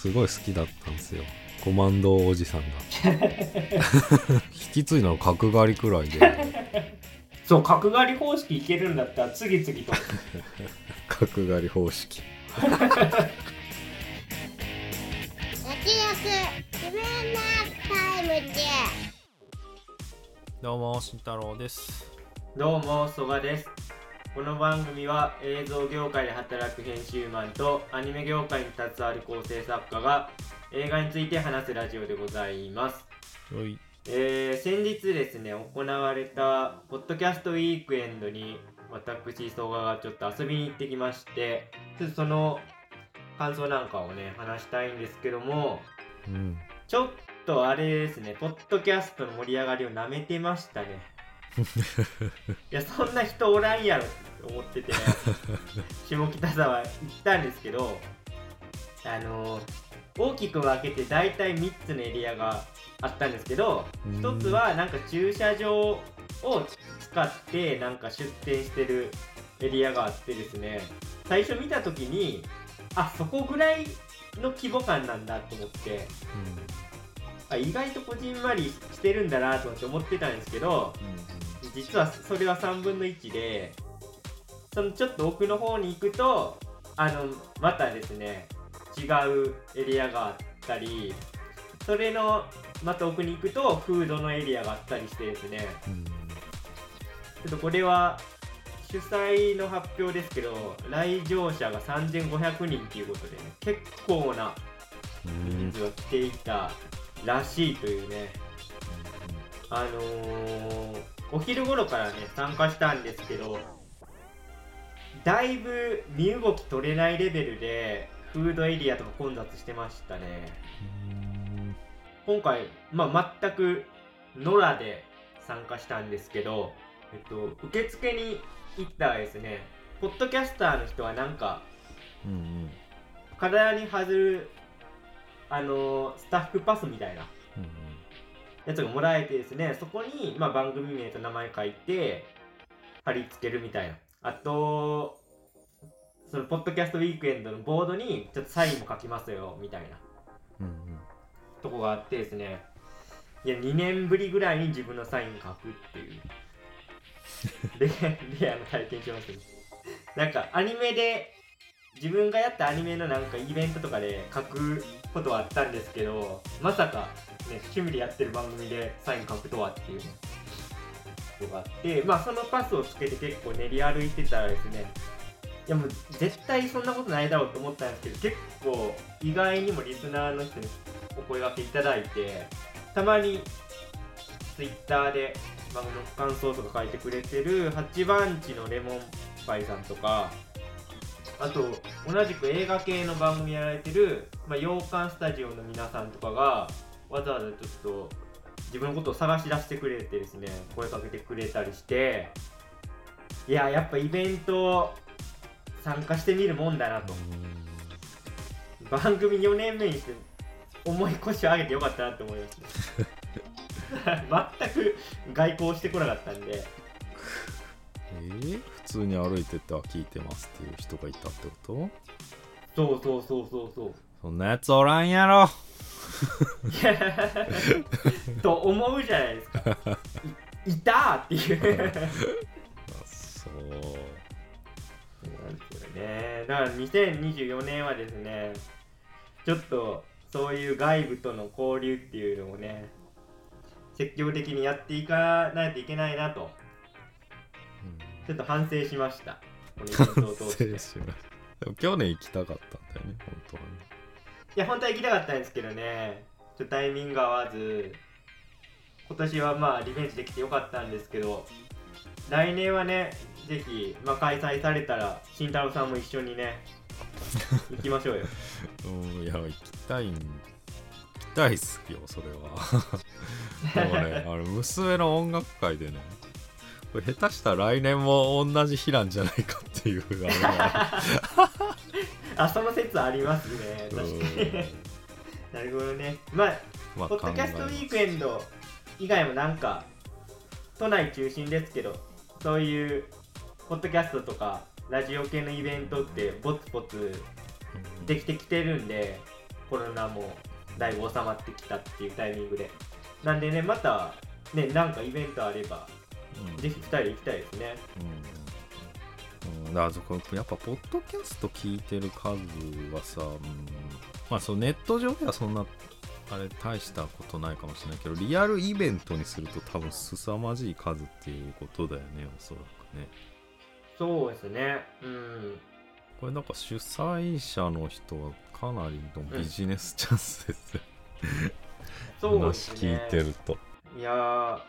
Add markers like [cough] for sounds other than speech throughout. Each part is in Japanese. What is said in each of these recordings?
すごい好きだったんですよ。コマンドおじさんが。[laughs] 引き継いだの角刈りくらいで。そう角刈り方式いけるんだったら次々と。[laughs] 角刈り方式。焼き焼自分のタイムでどうも慎太郎です。どうも曽我ですこの番組は映像業界で働く編集マンとアニメ業界に携わる構成作家が映画について話すラジオでございます。おい。えー、先日ですね行われたポッドキャストウィークエンドに私曽我がちょっと遊びに行ってきましてちょっとその感想なんかをね話したいんですけどもうん。ちょっとあれですねポッドキャストの盛り上がりをなめてましたねいやそんな人おらんやろって思ってて [laughs] 下北沢行ったんですけどあの大きく分けて大体3つのエリアがあったんですけどうん。1つはなんか駐車場を使ってなんか出店してるエリアがあってですね。最初見た時にあそこぐらいの規模感なんだと思ってあ意外とこじんまりしてるんだなと思って思ってたんですけど実はそれは3分の1でそのちょっと奥の方に行くとあのまたですね違うエリアがあったりそれのまた奥に行くとフードのエリアがあったりしてですね。うん。ちょっとこれは主催の発表ですけど来場者が3500人っていうことでね結構なうん人数が来ていたらしいというね。あのーお昼頃からね参加したんですけどだいぶ身動き取れないレベルでフードエリアとか混雑してましたね。今回、まあ、全く野良で参加したんですけど、えっと、受付に行ったらですねポッドキャスターの人はなんかうんうん。体に外るあのースタッフパスみたいなうんやつがもらえてですねそこに、まあ、番組名と名前書いて貼り付けるみたいな。あとそのポッドキャストウィークエンドのボードにちょっとサインも書きますよみたいな。うんうんとこがあってですね。いや2年ぶりぐらいに自分のサイン書くっていう。レレアな体験しましたねなんかアニメで自分がやったアニメのなんかイベントとかで書くことはあったんですけどまさか、ね、趣味でやってる番組でサイン書くとはっていうのがあってまあそのパスをつけて結構練り歩いてたらですねいやもう絶対そんなことないだろうと思ったんですけど結構意外にもリスナーの人にお声掛けいただいてたまに Twitter で番組の感想とか書いてくれてる八番地のレモンパイさんとかあと同じく映画系の番組やられてる、まあ、洋館スタジオの皆さんとかがわざわざちょっと自分のことを探し出してくれてですね声かけてくれたりしていややっぱイベント参加してみるもんだなと。番組4年目にして重い腰を上げてよかったなって思います。全く外交してこなかったんで。えー？普通に歩いてては聞いてますっていう人がいたってこと？そうそうそうそうそう。そんなやつおらんやろ [laughs] と思うじゃないですか。いいたーっていう。あそう。なんですよねだから2024年はですねちょっとそういう外部との交流っていうのをね積極的にやっていかないといけないなと。ちょっと反省しました。このイベントを通しました。でも去年行きたかったんだよね本当はねや本当は行きたかったんですけどね。ちょっとタイミング合わず。今年はまあリベンジできてよかったんですけど。来年はねぜひ、まあ、開催されたら慎太郎さんも一緒にね [laughs] 行きましょうよ。うんいや行きたいん行きたいっすよそれは。で [laughs] もねあの娘の音楽会でねこれ下手したら来年も同じ日なんじゃないかっていうあれが [laughs] あその説ありますね確かに。なるほどね。まあまあポッドキャストウィークエンド以外もなんか都内中心ですけどそういうポッドキャストとかラジオ系のイベントってポツポツますできてきてるんでコロナもだいぶ収まってきたっていうタイミングで。なんでねまたねなんかイベントあればうん。ぜひ2人で行きたいですね。うんうん、だからそこやっぱポッドキャスト聞いてる数はさ、うん、まあそうネット上ではそんなあれ大したことないかもしれないけどリアルイベントにすると多分凄まじい数っていうことだよねおそらくね。そうですね。うん。これなんか主催者の人はかなりのビジネスチャンスですよ、そうですね。話聞いてると。いやー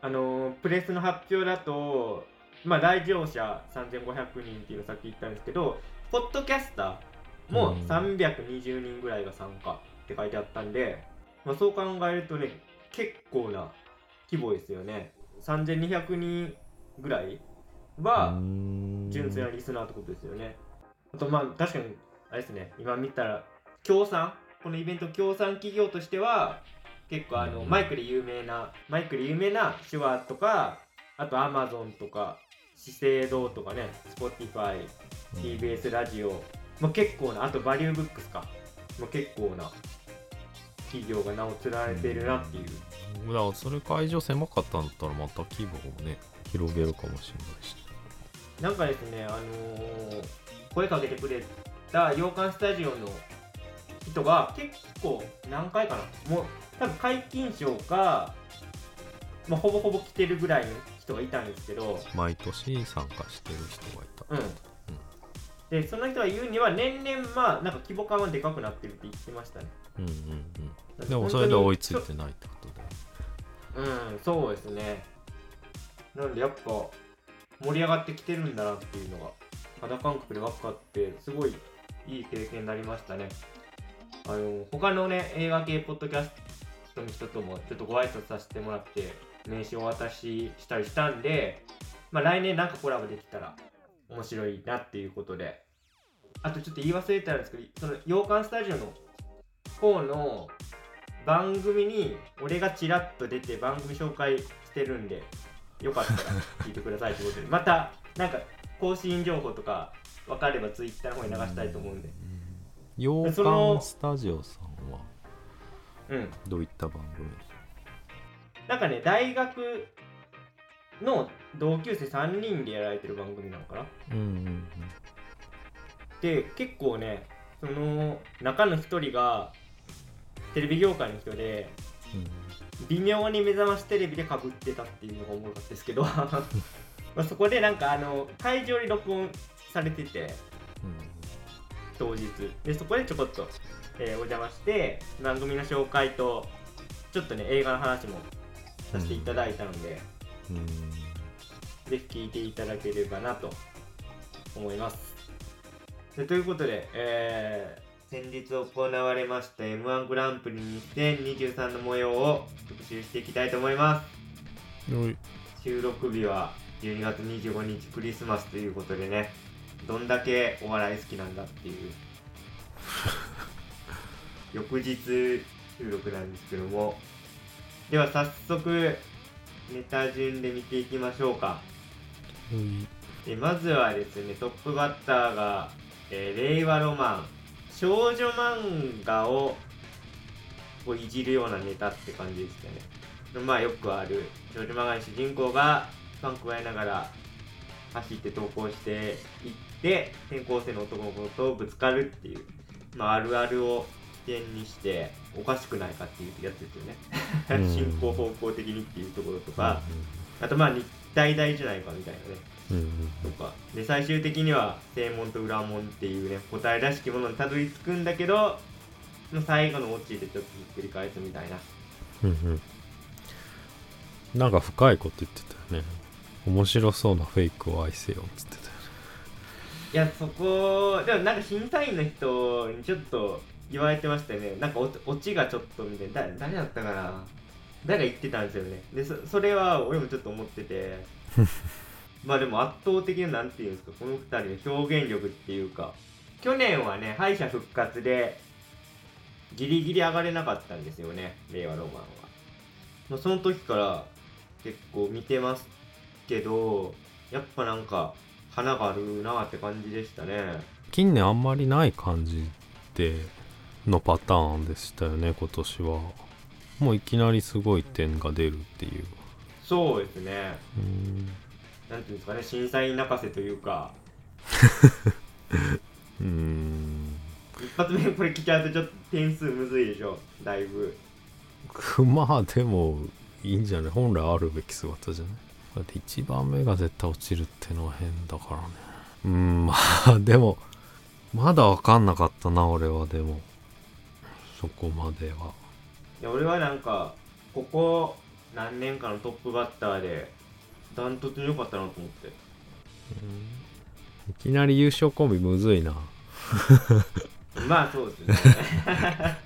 あのープレスの発表だとまあ来場者3500人っていうのさっき言ったんですけどポッドキャスターもうん。320人ぐらいが参加って書いてあったんで、まあ、そう考えるとね結構な規模ですよね。3200人ぐらいは純粋なリスナーってことですよね。あとまあ確かにあれですね。今見たら協賛このイベント協賛企業としては結構あの、うん。マイクで有名なマイクで有名な手話とかあとアマゾンとか資生堂とかね Spotify TBS ラジオ、まあ、結構なあとバリューブックスか、まあ、結構な企業が名を連ねてるなっていう。だからそれ会場狭かったんだったらまた規模をね広げるかもしれないし。なんかですね、あのー声かけてくれた洋館スタジオの人が結構何回かな。もう多分解禁賞か、まあ、ほぼほぼ来てるぐらいの人がいたんですけど、毎年参加してる人がいた、うん。で、その人が言うには年々まあなんか規模感はでかくなってるって言ってましたね。うんうんうんでもそれで追いついてないってことだようん、そうですね。なんでやっぱ盛り上がってきてるんだなっていうのが肌感覚で分かってすごいいい経験になりましたね。あの他のね映画系ポッドキャストの人ともちょっとご挨拶させてもらって名刺をお渡ししたりしたんで、まあ、来年なんかコラボできたら面白いなっていうことで。あとちょっと言い忘れてたんですけどその洋館スタジオの方の番組に俺がちらっと出て番組紹介してるんでよかったら聞いてくださいってことで。[laughs] またなんか更新情報とか分かればツイッターの方に流したいと思うんで。洋館スタジオさんはうん。どういった番組なんかね大学の同級生3人でやられてる番組なのかな？うんうんで結構ねその中の一人がテレビ業界の人で微妙に目覚ましテレビでかぶってたっていうのが思うかったですけど。[laughs] まあそこでなんかあの会場に録音されてて。当日。でそこでちょこっと、えーお邪魔して番組の紹介とちょっとね映画の話もさせていただいたので、うんうんぜひ聞いていただければなと思います。でということで、えー先日行われました m 1グランプリ2023の模様を特集していきたいと思います。うん収録日は12月25日クリスマスということでねどんだけお笑い好きなんだっていう [laughs] 翌日収録なんですけどもでは早速ネタ順で見ていきましょうか。でまずはですねトップバッターが、えー令和ロマン。少女漫画をこういじるようなネタって感じですかね。まあよくある少女漫画の主人公がパンクをやりながら走って投稿していって転校生の男の子とぶつかるっていう、まあ、あるあるを起点にしておかしくないかっていうやつですよね。[laughs] うん。進行方向的にっていうところとか、あとまあ日体大じゃないかみたいなね。うんうん。とか。で最終的には正門と裏門っていうね答えらしきものにたどり着くんだけど最後のオチでちょっとひっくり返すみたいな。うんうん。なんか深いこと言ってたよね。面白そうなフェイクを愛せよっつってたよね。いやそこでもなんか審査員の人にちょっと言われてましたよね。なんかオオチがちょっとみたいな。だ誰だったかな。誰が言ってたんですよね。でそそれは俺もちょっと思ってて。[laughs] まあでも圧倒的ななんていうんですか。この2人の表現力っていうか。去年はね敗者復活でギリギリ上がれなかったんですよね。令和ロマンは、まあ、その時から結構見てますけどやっぱなんか花があるなって感じでしたね。近年あんまりない感じでのパターンでしたよね今年は。もういきなりすごい点が出るっていう。そうですね。うん。なんていうんですかね審査員泣かせというか。[laughs] うん。一発目これ来ちゃうとちょっと点数むずいでしょだいぶ。[laughs] まあでもいいんじゃない？本来あるべき姿じゃない？だって1番目が絶対落ちるってのは変だからね。うんまあでもまだ分かんなかったな俺はでもそこまでは。いや俺はなんかここ何年かのトップバッターでダントツに良かったなと思って。いきなり優勝コンビむずいな。[laughs] まあそうですね。[laughs]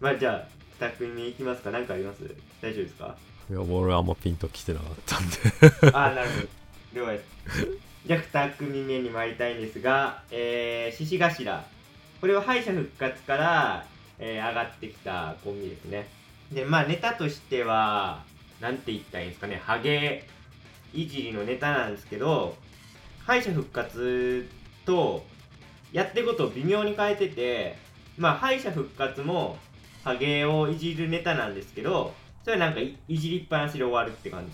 まあじゃあ2組目いきますか。何かあります？大丈夫ですか？いや俺はあんまピンときてなかったんで。[laughs] ああなるほど。了解ですじゃあ2組目に参りたいんですがえー、獅子頭これは敗者復活から、えー上がってきたコンビですね。でまあネタとしてはなんて言ったらいいんですかね。ハゲいじりのネタなんですけど敗者復活とやってることを微妙に変えててまあ敗者復活もハゲをいじるネタなんですけどそれはなんかいいじりっぱなしで終わるって感じ。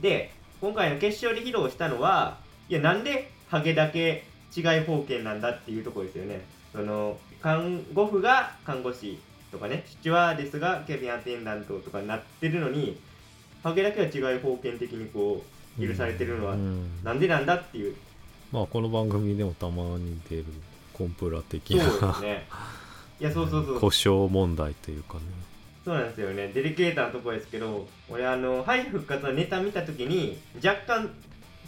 で今回の決勝で披露したのはいやなんでハゲだけ違い方形なんだっていうところですよねその看護婦が看護師とかね父はですがキャビンアテンダントとかになってるのにハゲだけは違い方形的にこう許されてるのはうん。なんでなんだっていう。まあこの番組でもたまに出るコンプラ的そうなですね。いやそうそうそう。故障問題というかね。そうなんですよね。デリケーターなところですけど俺あの敗者復活のネタ見た時に若干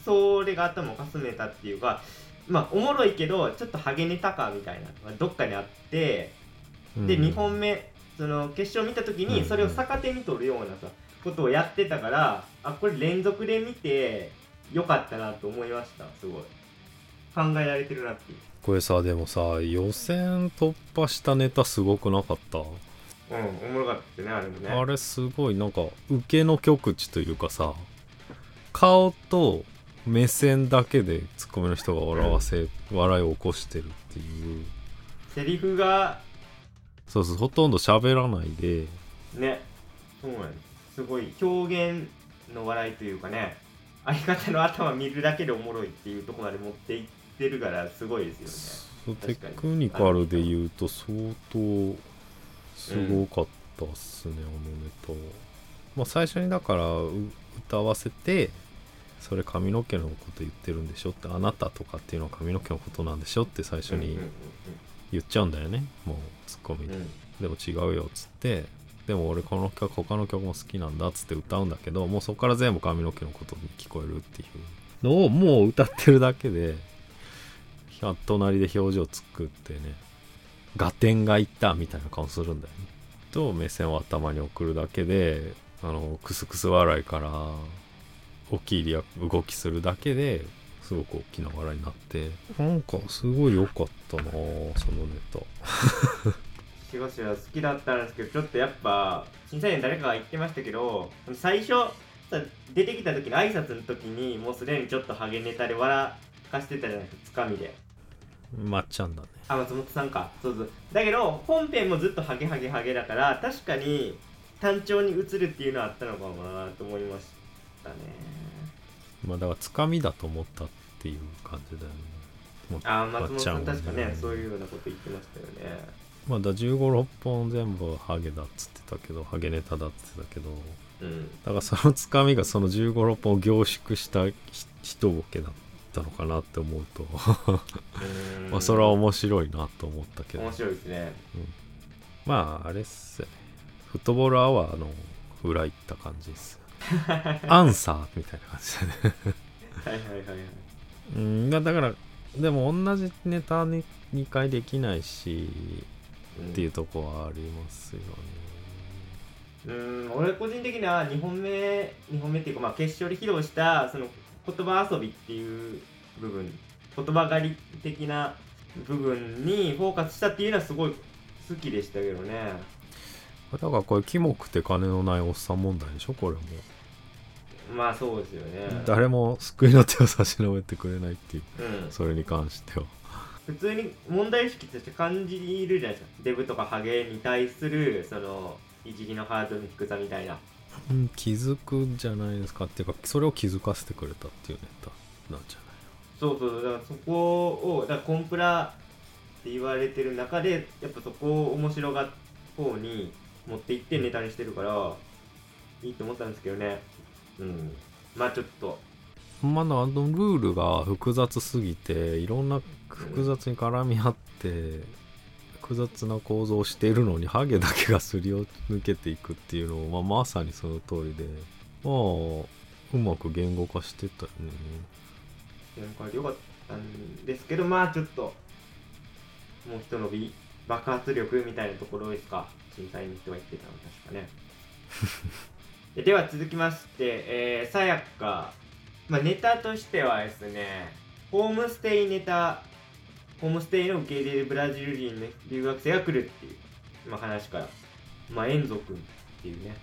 それが頭をかすめたっていうかまあおもろいけどちょっとハゲネタかみたいなのがどっかにあってで、うん。2本目その決勝見た時うん。にそれを逆手に取るようなさことをやってたからあこれ連続で見てよかったなと思いました。すごい。考えられてるなっていう。これさでもさ予選突破したネタすごくなかった、うんおもろかったねあれもね。あれすごいなんか受けの極致というかさ顔と目線だけでツッコミの人が笑わせ、笑いを起こしてるっていう。セリフがそうそうほとんど喋らないで。ね。そうなんですすごい。表現の笑いというかね。相方の頭見るだけでおもろいっていうところまで持っていってるからすごいですそうテクニカルで言うと相当すごかったっすね、あのネタまあ最初にだからう歌わせてそれ髪の毛のこと言ってるんでしょってあなたとかっていうのは髪の毛のことなんでしょって最初に言っちゃうんだよねもうツッコミ。で、でも違うよっつってでも俺この曲他の曲も好きなんだっつって歌うんだけどもうそこから全部髪の毛のことに聞こえるっていう。のをもう歌ってるだけで隣で表情作ってね合点がいったみたいな顔するんだよね。と目線を頭に送るだけであのクスクス笑いから大きいリア動きするだけですごく大きな笑いになってなんかすごい良かったなそのネタ。仕事は好きだったんですけどちょっとやっぱ審査員誰かが言ってましたけど最初さ出てきた時の挨拶の時にもうすでにちょっとハゲネタで笑かしてたじゃないですかつかみで。まっちゃんだね。あ松本さんか。そうそう。だけど本編もずっとハゲハゲハゲだから確かに単調に映るっていうのはあったのかもなと思いましたねまあだからつかみだと思ったっていう感じだよね。あー松本さんまっちゃは確かねそういうようなこと言ってましたよね。まあだ1 5 6本全部ハゲだっつってたけどハゲネタだっつってたけどうん。だからそのつかみがその1 5 6本を凝縮したひ一ボケだったのかなって思うと [laughs] まあそれは面白いなと思ったけど。面白いですね。まああれっすよね。フットボールアワーの裏行った感じですアンサーみたいな感じだねはいはいはいはいうんだだからでも同じネタに2回できないしうんっていうとこはありますよねうーん俺個人的には2本目2本目っていうかまあ決勝で披露したその言葉遊びっていう部分言葉狩り的な部分にフォーカスしたっていうのはすごい好きでしたけどね。だからこれキモくて金のないおっさん問題でしょこれも、まあそうですよね。誰も救いの手を差し伸べてくれないっていううん。それに関しては。普通に問題意識として感じるじゃないですか。デブとかハゲに対するそのいじりのハードの低さみたいな。うん気づくんじゃないですかっていうかそれを気づかせてくれたっていうネタなんじゃそうそう。だからそこをだからコンプラって言われてる中でやっぱそこを面白が方に持っていってネタにしてるからいいと思ったんですけどねうん。まあちょっと。まだあのルールが複雑すぎていろんな複雑に絡み合って複雑な構造をしているのにハゲだけがすり抜けていくっていうのを、まあ、まさにその通りでまあうまく言語化してたよね。なんか良かったんですけどまあちょっともう一伸び爆発力みたいなところですか審査員の人が言ってたの確かね [laughs] ででは続きましてえーさやか、まあ、ネタとしてはですねホームステイネタホームステイの受け入れるブラジル人の留学生が来るっていう、まあ、話から。まあエンゾ君っていうね。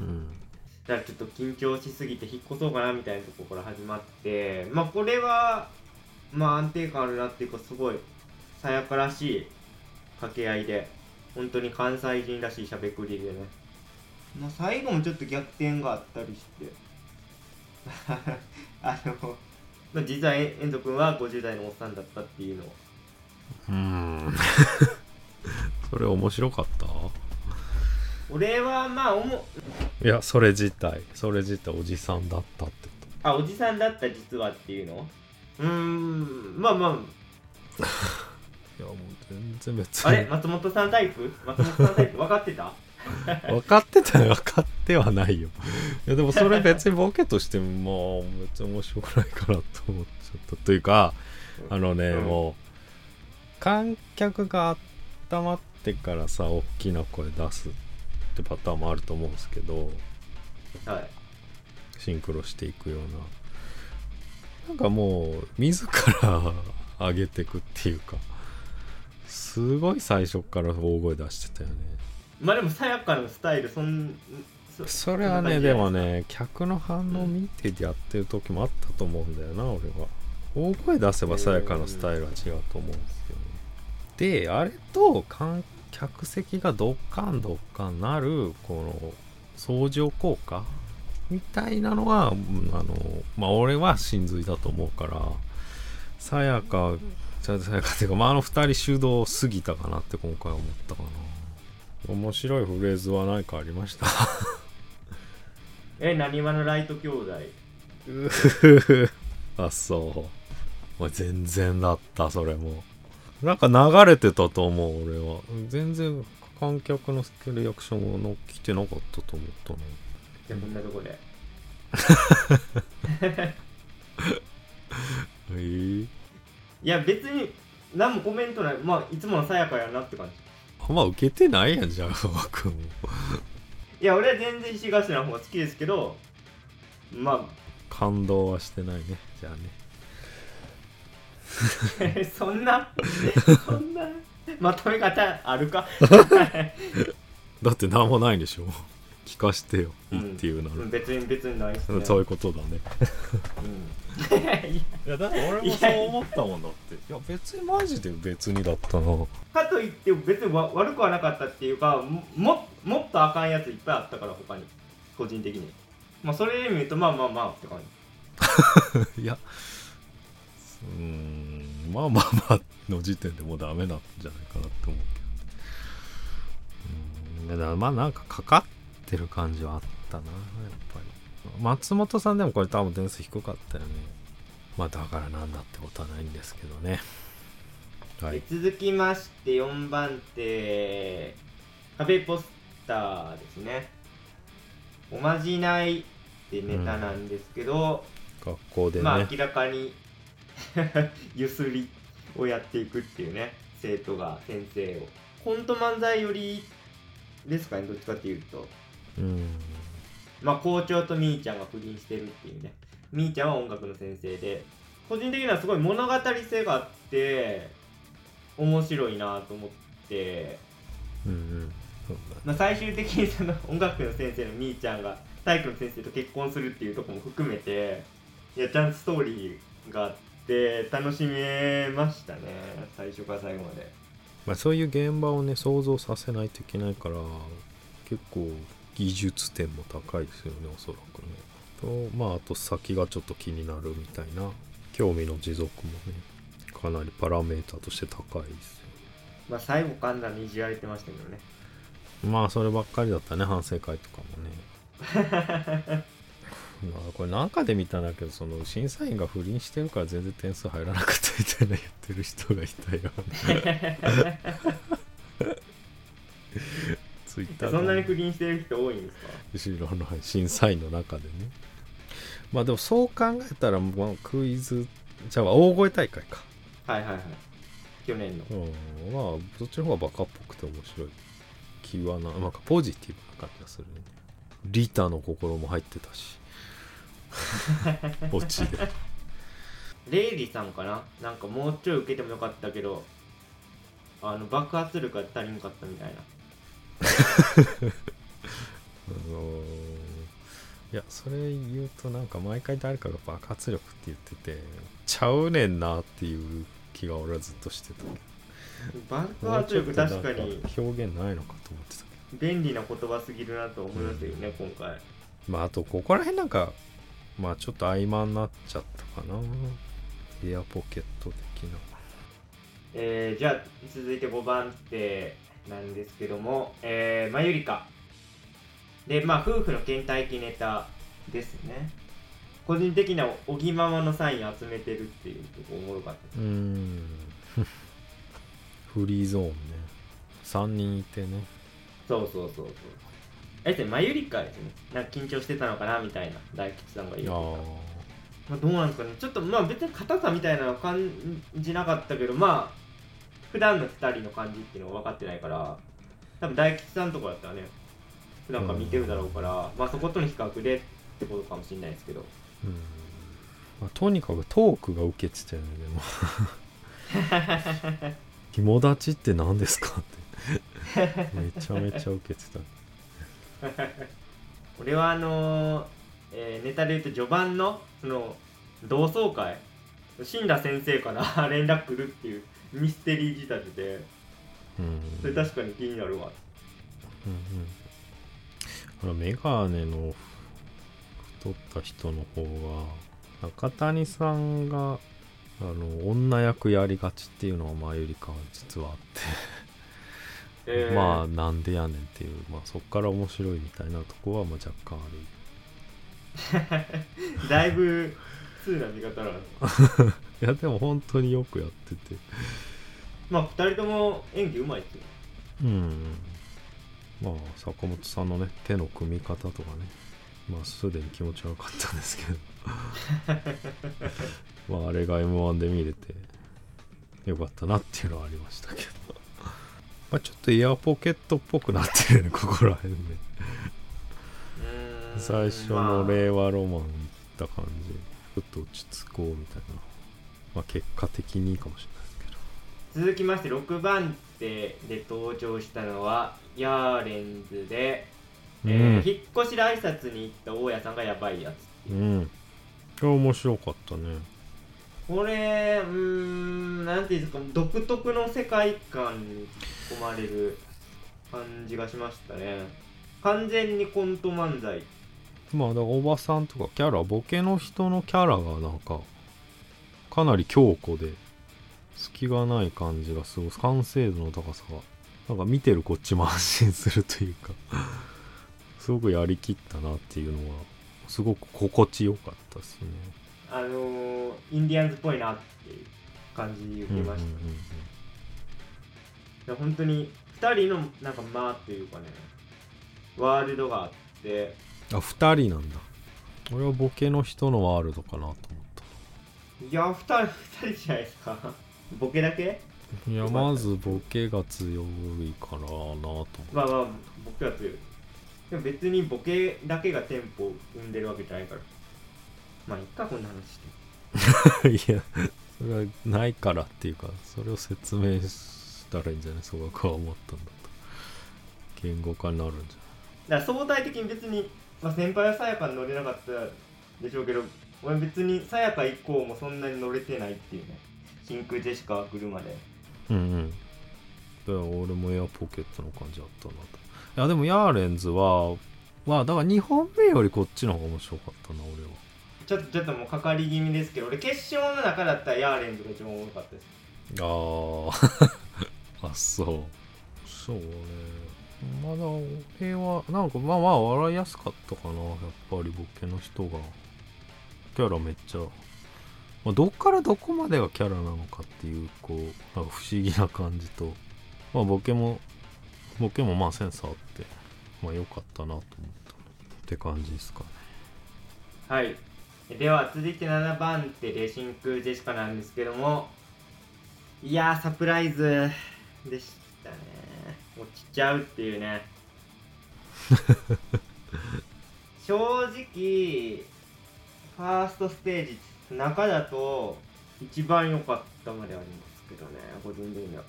うん。だからちょっと緊張しすぎて引っ越そうかなみたいなところから始まってまあこれはまあ安定感あるなっていうかすごいさやからしい掛け合いで本当に関西人らしいしゃべくりでねまあ最後もちょっと逆転があったりして。[laughs] あの、まあ、実は遠藤君は50代のおっさんだったっていうのを。うん。[laughs] それ面白かった？俺はまあおもいやそれ自体。それ自体おじさんだったってこあおじさんだった実はっていうの？うーんまあまあ。と [laughs] いやもう全然別あれに松本さんタイプ？松本さんタイプ？分かってた？[laughs] 分かってたよ。分かってはないよ。いやでもそれ別にボケとしてもまあ別に面白くないかなと思っちゃったというかあのね、うん。もう観客が温まってからさ大きな声出すってパターンもあると思うんですけどはい。シンクロしていくような。なんかもう自ら上げてくっていうかすごい最初から大声出してたよねまあでもさやかのスタイルそんそそれはねでもね客の反応見てやってる時もあったと思うんだよな、俺は。大声出せばさやかのスタイルは違うと思うんですよねであれと観客席がドッカンドッカンなるこの相乗効果みたいなのはうんあのまあ俺は真髄だと思うからさやかさやかっていうかまああの二人主導すぎたかなって今回思ったかな面白いフレーズは何かありました？[laughs] えなにわのライト兄弟。うふふあそう。お前全然だったそれも。なんか流れてたと思う俺は。全然観客のリアクションが来てなかったと思ったな。じゃあこんなとこで。[laughs] えー、いや別に何もコメントない。まあいつものさやかやなって感じあんま受けてないやんじゃあ [laughs] いや俺は全然石頭の方が好きですけどま感動はしてないねじゃあね。あ [laughs] そんな？そんな？まとめ方あるか？[laughs] だって何もないんでしょ。聞かしてよ、うんっていうなら、うん。別に別にないっすね。そういうことだね。うんいやだって俺もそう思ったもんだって。いや別にマジで別にだったな。かといって別にわ悪くはなかったっていうかもももっとあかんやついっぱいあったから他に。個人的に。まあそれで見るとまあまあまあって感じ。[laughs] いや。うーん。まあまあまあの時点でもうダメなんじゃないかなって思うけどうーんだからまあなんかかかってる感じはあったなやっぱり松本さんでもこれ多分点数低かったよね。まあだからなんだってことはないんですけどね。はい。で続きまして4番手壁ポスターですね。おまじないってネタなんですけど、学校でね、まあ明らかに [laughs] ゆすりをやっていくっていうね生徒が先生を。コント漫才よりですかねどっちかっていうと。うんまあ校長とみーちゃんが不倫してるっていうね。みーちゃんは音楽の先生で個人的にはすごい物語性があって面白いなと思って、うんまあ、最終的にその音楽の先生のみーちゃんが体育の先生と結婚するっていうところも含めていやちゃんとストーリーがあっって楽しめましたね。最初から最後まで。まあ、そういう現場をね想像させないといけないから結構技術点も高いですよねおそらくね。とまああと先がちょっと気になるみたいな興味の持続もねかなりパラメータとして高いですよ。まあ最後簡単にいじられてましたけどね。まあそればっかりだったね反省会とかもね。[laughs] まあこれなんかで見たんだけどその審査員が不倫してるから全然点数入らなかったみたいな言ってる人がいたよ [laughs] ツイッターそんなに不倫してる人多いんですか？後ろの審査員の中でね。まあでもそう考えたら、まあ、クイズじゃあ大声大会か。はいはいはい。去年の。うん。まあそっちの方がバカっぽくて面白い。気はななんかポジティブな感じがするね。リタの心も入ってたし。[laughs] オチで。レイリさんかな？なんかもうちょい受けてもよかったけどあの爆発力が足りんかったみたいなあのーいやそれ言うとなんか毎回誰かが爆発力って言っててちゃうねんなっていう気が俺はずっとしてた。爆発力確かに表現ないのかと思ってたけ便利な言葉すぎるなと思いますよね、今回。どまああとここら辺なんかまあちょっと曖昧になっちゃったかな。エアポケット的な。えー、じゃあ続いて5番手なんですけども、えー、マユリカでまあ夫婦の倦怠期ネタですね。個人的なおぎママのサイン集めてるっていうとこおもろかったです。うーん。[laughs] フリーゾーンね。3人いてね。そうそうそうそう。あれですねマユリカですね。なんか緊張してたのかなみたいな大吉さんが言あってあたまあ、どうなんですかね。ちょっとまあ別に硬さみたいなの感じなかったけどまあ普段の2人の感じっていうのが分かってないから多分大吉さんとかだったらね普段から見てるだろうから、まあそことの比較でってことかもしれないですけど。うん。まあ、とにかくトークが受けてたよねでも。[laughs] 友達って何ですかって。めちゃめちゃ受けてた。[laughs] 俺はあのーえーネタで言うと序盤のその同窓会死んだ先生から [laughs] 連絡来るっていうミステリー仕立てで。うん。それ確かに気になるわ。うんうん。あのメガネの太った人の方が中谷さんがあの女役やりがちっていうのは前よりかは実はあって。[laughs] えー。まあなんでやねんっていう、まあ、そっから面白いみたいなとこはまあ若干ある。[laughs] だいぶ通な見方なん [laughs] いやでも本当によくやってて。まあ2人とも演技うまいっすようん。まあ坂本さんのね手の組み方とかね。まあすでに気持ち悪かったんですけど。[laughs] まああれが m 1で見れてよかったなっていうのはありましたけど。まあちょっとイヤーポケットっぽくなってるよねここら辺ねうーん。最初の令和ロマン行った感じ。ふっと落ち着こうみたいなまあ結果的にいいかもしれないですけど。続きまして6番手で登場したのはヤーレンズで、えー引っ越しで挨拶に行った大家さんがやばいやつう。ん。これ面白かったね。これうーんなんていうんですか独特の世界観に込まれる感じがしましたね。完全にコント漫才。まあだからおばさんとかキャラボケの人のキャラがなんかかなり強固で隙がない感じがすごい完成度の高さがなんか見てるこっちも安心するというか [laughs] すごくやりきったなっていうのはすごく心地よかったですね。あのー、インディアンズっぽいなっていう感じ受けました、うんうんうん。うん本当に2人のなんか間っていうかねワールドがあって。あ二人なんだ。俺はボケの人のワールドかなと思っいや2人二人じゃないですか。ボケだけ？たいやまずボケが強いかななとまあまあボケは強い。でも別にボケだけがテンポを生んでるわけじゃないから。まあいっかこんな話して。[laughs] いや、それはないからっていうか、それを説明したらいいんじゃない？そう僕は思ったんだと。言語化になるんじだから相対的に別に、まあ、先輩はさやかに乗れなかったでしょうけど俺別にさやか以降もそんなに乗れてないっていうね。真空ジェシカが来るまで。うんうん。だから俺もエアポケットの感じあったなと。いやでもヤーレンズはまあだから2本目よりこっちの方が面白かったな俺は。ちょっとちょっともうかかり気味ですけど俺決勝の中だったらヤーレンズが一番多かったです。あ [laughs] ああそう。そうね。まだ俺はなんかまあまあ笑いやすかったかなやっぱりボケの人がキャラめっちゃ、まあ、どっからどこまでがキャラなのかっていうこうなんか不思議な感じとまあボケもボケもまあセンスあってまあ良かったなと思ったって感じですかね。はい。では続いて7番手で真空ジェシカなんですけどもいやーサプライズでしたね。落ちちゃうっていうね。[laughs] 正直ファーストステージ中だと一番良かったまでありますけどね個人的には、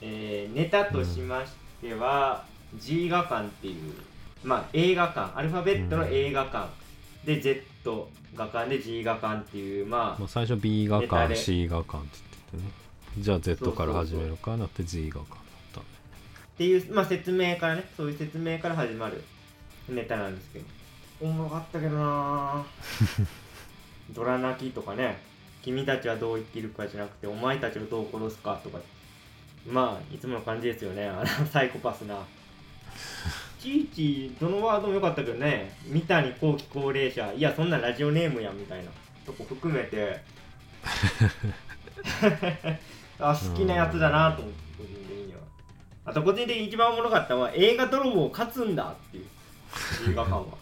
えーネタとしましては、G 画館っていうまあ映画館アルファベットの映画館、で Z 画館で G 画館っていうまあまあ、最初 B 画館 C 画館って言っててね。じゃあ Z から始めるかなって Z 画館だった。ねっていう、まあ、説明からねそういう説明から始まるネタなんですけどおもろかったけどな。[laughs] ドラ泣きとかね。君たちはどう生きるかじゃなくてお前たちをどう殺すかとか。まあいつもの感じですよね。あのサイコパスな。[laughs] いちいちどのワードも良かったけどね。三谷幸喜高齢者。いやそんなラジオネームやんみたいな。とこ含めて。[laughs] あ好きなやつだなと思って個人的には。あと個人的に一番おもろかったのは映画泥棒勝つんだっていう。映画館は。まあ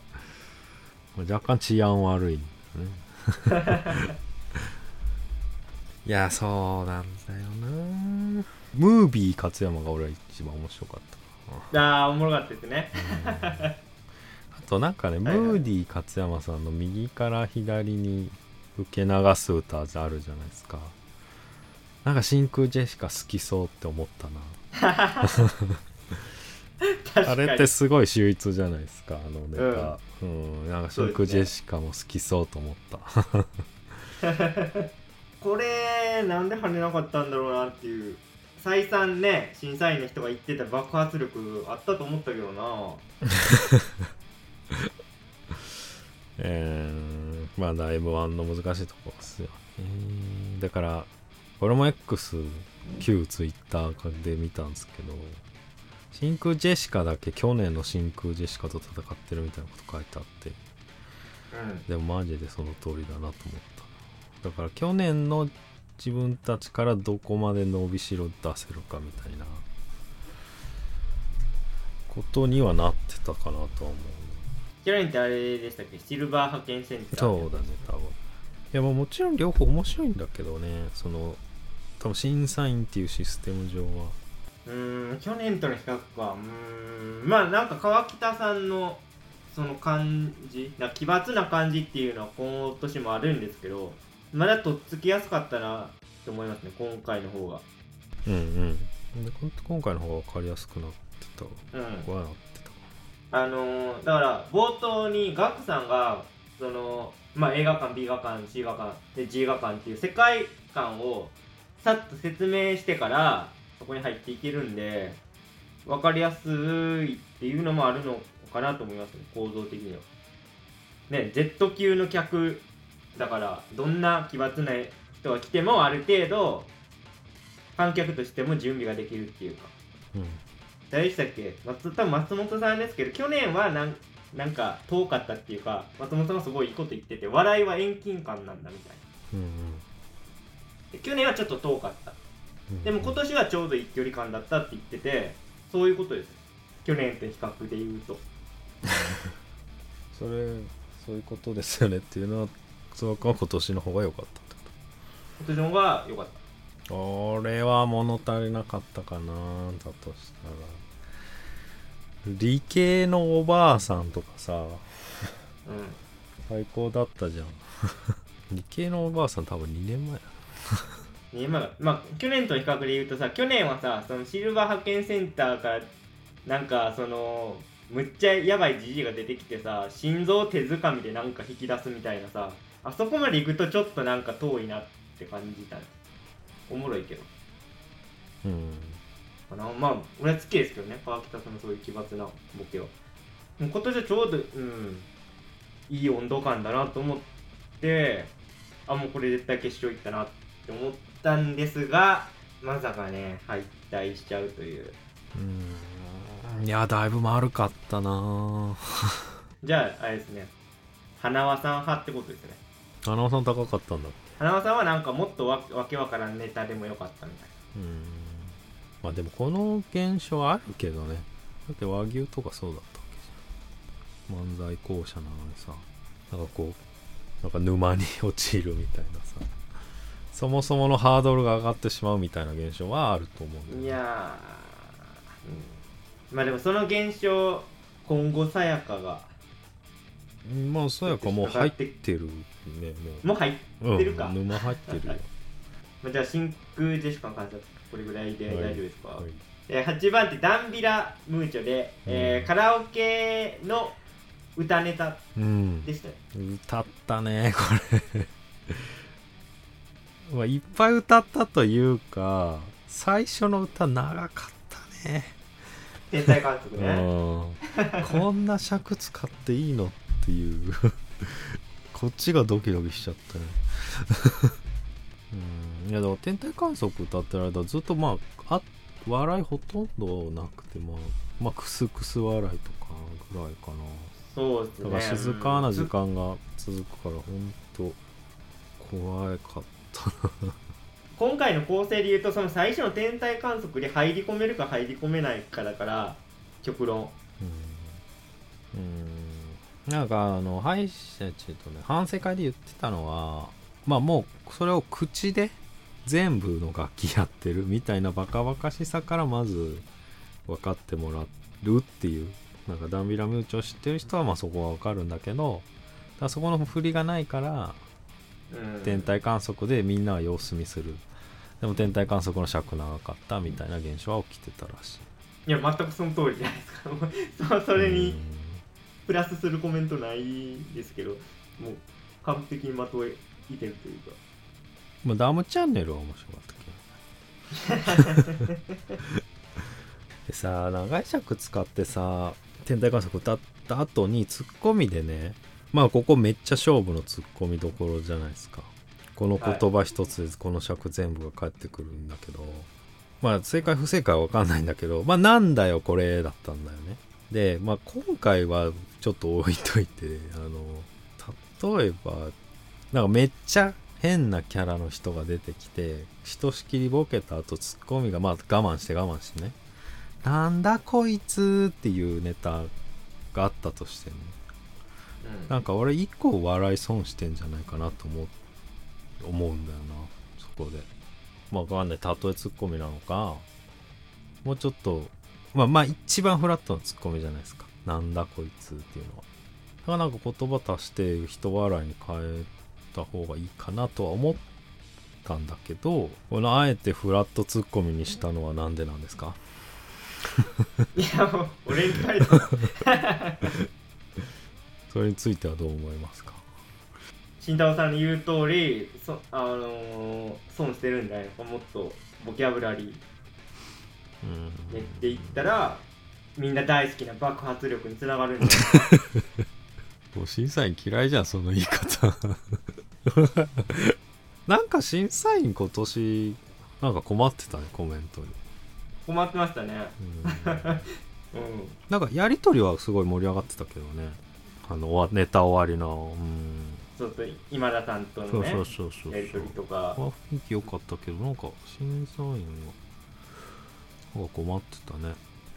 若干治安悪い。ね。[laughs] いやそうなんだよな。ムービー勝山が俺は一番面白かった。ああおもろかったですね。[laughs] あとなんかね、はいはい。ムーディー勝山さんの右から左に受け流す歌あるじゃないですか。なんか真空ジェシカ好きそうって思ったな。[laughs] あれってすごい秀逸じゃないですかあのネタ。うん、なんか真空ジェシカも好きそうと思った、[laughs] これなんで跳ねなかったんだろうなっていう再三ね審査員の人が言ってた爆発力あったと思ったけどな。[laughs] えー、まあだいぶ1の難しいところですよね。だから俺も X 旧 Twitter で見たんですけど真空ジェシカだけ去年の真空ジェシカと戦ってるみたいなこと書いてあって。うん。でもマジでその通りだなと思った。だから去年の自分たちからどこまで伸びしろ出せるかみたいなことにはなってたかなとは思う。キャランってあれでしたっけ？シルバー派遣センター。そうだね多分いやまあもちろん両方面白いんだけどねその多分審査員っていうシステム上はうーん。去年との比較かうーん。まあなんか川北さんのその感じな奇抜な感じっていうのは今年もあるんですけどまだとっつきやすかったなと思いますね今回の方が。うんうん。今回の方が分かりやすくなってたうんこはなってた。あのーだから冒頭にガクさんがそのまあ映画館 B 画館 C 画館で G 画館っていう世界観をさっと説明してからそこに入っていけるんで分かりやすいっていうのもあるのかなと思いますね構造的には。ね Z 級の客だからどんな奇抜な人が来てもある程度観客としても準備ができるっていうか。うん。誰でしたっけ？松多分松本さんですけど去年はなんなんか遠かったっていうか松本さんがすごいいいこと言ってて笑いは遠近感なんだみたいうんなで去年はちょっと遠かった。うんでも今年はちょうど一距離感だったって言っててそういうことです。去年と比較で言うと。[laughs] それそういうことですよねっていうのはそこは今年の方が良かったってこ今年の方が良かった。と俺は物足りなかったかなだとしたら。理系のおばあさんとかさうん。最高だったじゃん。[laughs] 理系のおばあさん多分2年前だねまあ、まあ、去年と比較で言うとさ去年はさそのシルバー派遣センターからなんかそのむっちゃやばいじじいが出てきてさ心臓手づかみでなんか引き出すみたいなさあそこまで行くとちょっとなんか遠いなって感じた。おもろいけど。うん。かなまあ俺は好きですけどね川北さんのそういう奇抜なボケは。もう今年はちょうどうんいい温度感だなと思ってあもうこれ絶対決勝行ったなって思ったんですがまさかね敗退しちゃうという。うん。いやだいぶ丸かったな。[laughs] じゃああれですね。花輪さん派ってことですね。花輪さん高かったんだ。花輪さんはなんかもっとわわけわからんネタでもよかったみたいうん。まあでもこの現象あるけどね。だって和牛とかそうだったわけじゃん。漫才校舎なのにさ。なんかこうなんか沼に陥るみたいなさそもそものハードルが上がってしまうみたいな現象はあると思うんだよね。ないやー、うん、まあでもその現象今後さやかが。うんまあさやかもう入ってるねもう。入っもうてるか。うん、沼入ってるよ。[laughs] まあじゃあ真空ジェシカの観察これぐらいで大丈夫ですか、はい。えー8番手ダンビラムーチョで、えーうんカラオケの歌ネタうん。でしたよ歌ったねこれまあいっぱい歌ったというか最初の歌長かったね。天才監督うねん。こんな尺使っていいのっていう。こっちがドキドキしちゃったねうん。いやでも天体観測歌ってる間ずっとまああ笑いほとんどなくてまあまあクスクス笑いとかぐらいかな。そうですね。だから静かな時うん間が続くからほんと怖かった今回の構成で言うとその最初の天体観測で入り込めるか入り込めないかだから極論。うん。うん。なんかあの歯医者ちとね反省会で言ってたのはまあもうそれを口で全部の楽器やってるみたいなバカバカしさからまず分かってもらるっていうなんかダンビラムーチョを知ってる人はまあそこは分かるんだけどだそこの振りがないから天体観測でみんなは様子見する。でも天体観測の尺長かったみたいな現象は起きてたらしい。いや全くその通りじゃないですか。そそれにうんプラスするコメントないですけどもう完璧にまとえてるというか。まあ、ダムチャンネルは面白かったけど [laughs] でさ長い尺使ってさ天体観測歌った後にツッコミでねまあここめっちゃ勝負のツッコミどころじゃないですか。この言葉一つでこの尺全部が返ってくるんだけど、まあ正解不正解は分かんないんだけど。まあなんだよこれだったんだよね。でまあ今回はちょっと置いといてあの例えばなんかめっちゃ変なキャラの人が出てきてひとしきりボケた後ツッコミがまあ我慢して我慢してね。なんだこいつっていうネタがあったとしてねうんなんか俺一個笑い損してんじゃないかなと思う思うんだよなそこで。まあわかんない。例えツッコミなのか。もうちょっとまあまあ一番フラットなツッコミじゃないですか。なんだこいつっていうのは。だからなんか言葉足して人笑いに変えた方がいいかなとは思ったんだけどこのあえてフラットツッコミにしたのはなんでなんですか？[laughs] いやもう俺に聞かれたそれについてはどう思いますか？慎太郎さんの言う通りそあのー損してるんじゃないか？もっとボキャブラリー。うん。練っていったらみんな大好きな爆発力につながるんじゃない？か [laughs] もう審査員嫌いじゃんその言い方。[laughs] なんか審査員今年なんか困ってたねコメントに、困ってましたね。うん。[laughs] うん。なんかやり取りはすごい盛り上がってたけどねあのネタ終わりのうん。ちょっと今田さんとのねそうそうそうそうやり取りとか。あ雰囲気良かったけどなんか審査員はなんか困ってたね。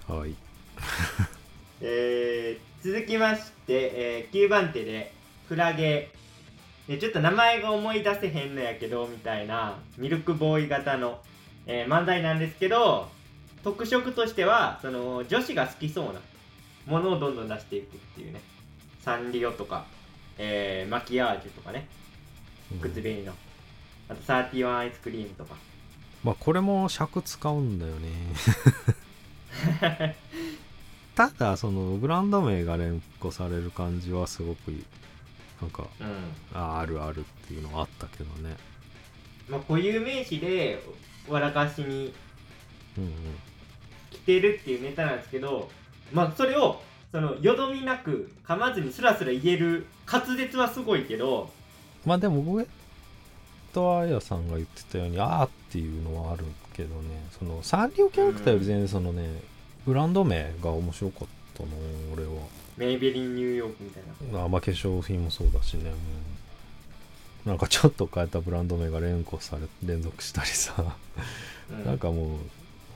はい。[laughs] えー続きまして、えー9番手でクラゲ。でちょっと名前が思い出せへんのやけどみたいなミルクボーイ型の、えー漫才なんですけど特色としてはその女子が好きそうなものをどんどん出していくっていうねサンリオとか、えーマキアージュとかね。靴紅の。あとサーティワンアイスクリームとか。まあこれも尺使うんだよね。[laughs] ただそのブランド名が連呼される感じはすごくなんかうん。ああるあるっていうのはあったけどね。まあ固有名詞で笑かしに来てるっていうネタなんですけどまあそれをそのよどみなく噛まずにスラスラ言える滑舌はすごいけどまあでも上戸彩さんが言ってたようにあーっていうのはあるけどね。そのサンリオキャラクターより全然そのね、ブランド名が面白かったの俺は。メイベリンニューヨークみたいな。あまあ化粧品もそうだしね、うん。なんかちょっと変えたブランド名が連呼され連続したりさ、うん。なんかもう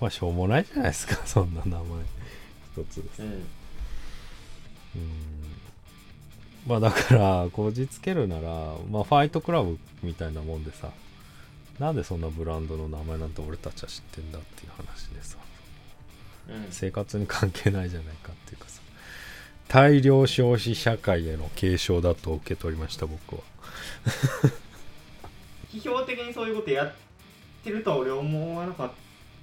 まあしょうもないじゃないですかそんな名前。一つです。うんうん。まあだからこじつけるならまあファイトクラブみたいなもんでさなんでそんなブランドの名前なんて俺たちは知ってんだっていう話でさ。うん。生活に関係ないじゃないかっていうかさ。大量消費社会への継承だと受け取りました僕は。[laughs] 批評的にそういうことやってるとは俺は思わなかった。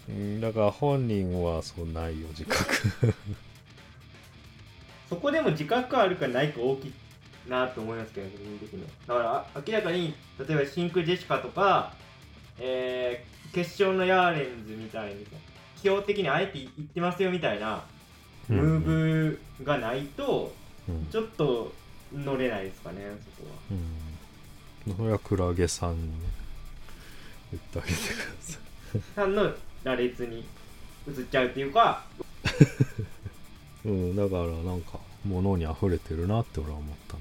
うんだから本人はそうないよ自覚そこでも自覚あるかないか大きいなと思いますけどね、個人的には。だからあ明らかに、例えば真空ジェシカとか、えー、決勝のヤーレンズみたいにさ、基本的にあえて言ってますよみたいなムーブがないと、うんちょっと乗れないですかね、そこは。うんそれはクラゲさんにね言ってあげてくださいさんの羅列に移っちゃうっていうか、[laughs] うん、だからなんか物に溢れてるなって俺は思った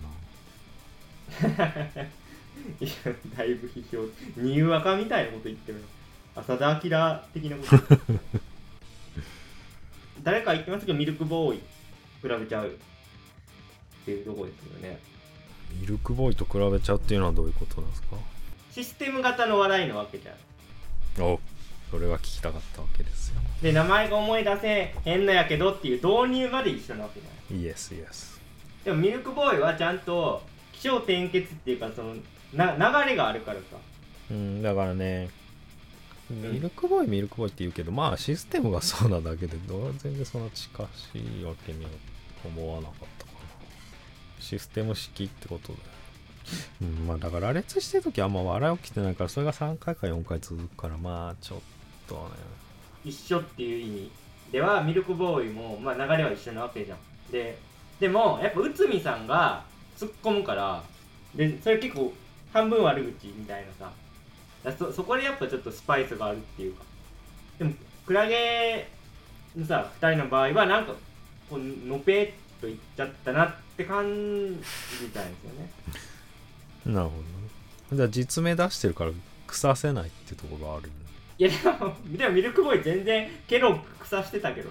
な [laughs] いやだいぶ批評、ニューアカみたいなこと言ってる。浅田明的なこと。[laughs] 誰か言ってますけど、ミルクボーイ、比べちゃうっていうところですよね。ミルクボーイと比べちゃうっていうのはどういうことなんですか？システム型の笑いなわけじゃん。おそれが聞きたかったわけですよ。で、名前が思い出せへんのやけどっていう導入まで一緒なわけじゃん。イエスイエスでもミルクボーイはちゃんと気象転結っていうかそのな流れがあるからさ。うんだからねミルクボーイミルクボーイって言うけどまあシステムがそうなだけでどう全然そんな近しいわけには思わなかったかな。システム式ってことだようんまあだから羅列してる時あんま笑い起きてないからそれが3回か4回続くからまあちょっとね。一緒っていう意味ではミルクボーイも、まあ、流れは一緒なわけじゃん。ででもやっぱ内海さんが突っ込むからでそれ結構半分悪口みたいなさ。だそそこでやっぱちょっとスパイスがあるっていうか。でもクラゲのさ2人の場合はなんかこうのぺーっといっちゃったなって感じたんですよね。[laughs] なるほどね。じゃあ実名出してるから腐せないってところがあるよねいやでもでもミルクボーイ全然ケロ腐してたけど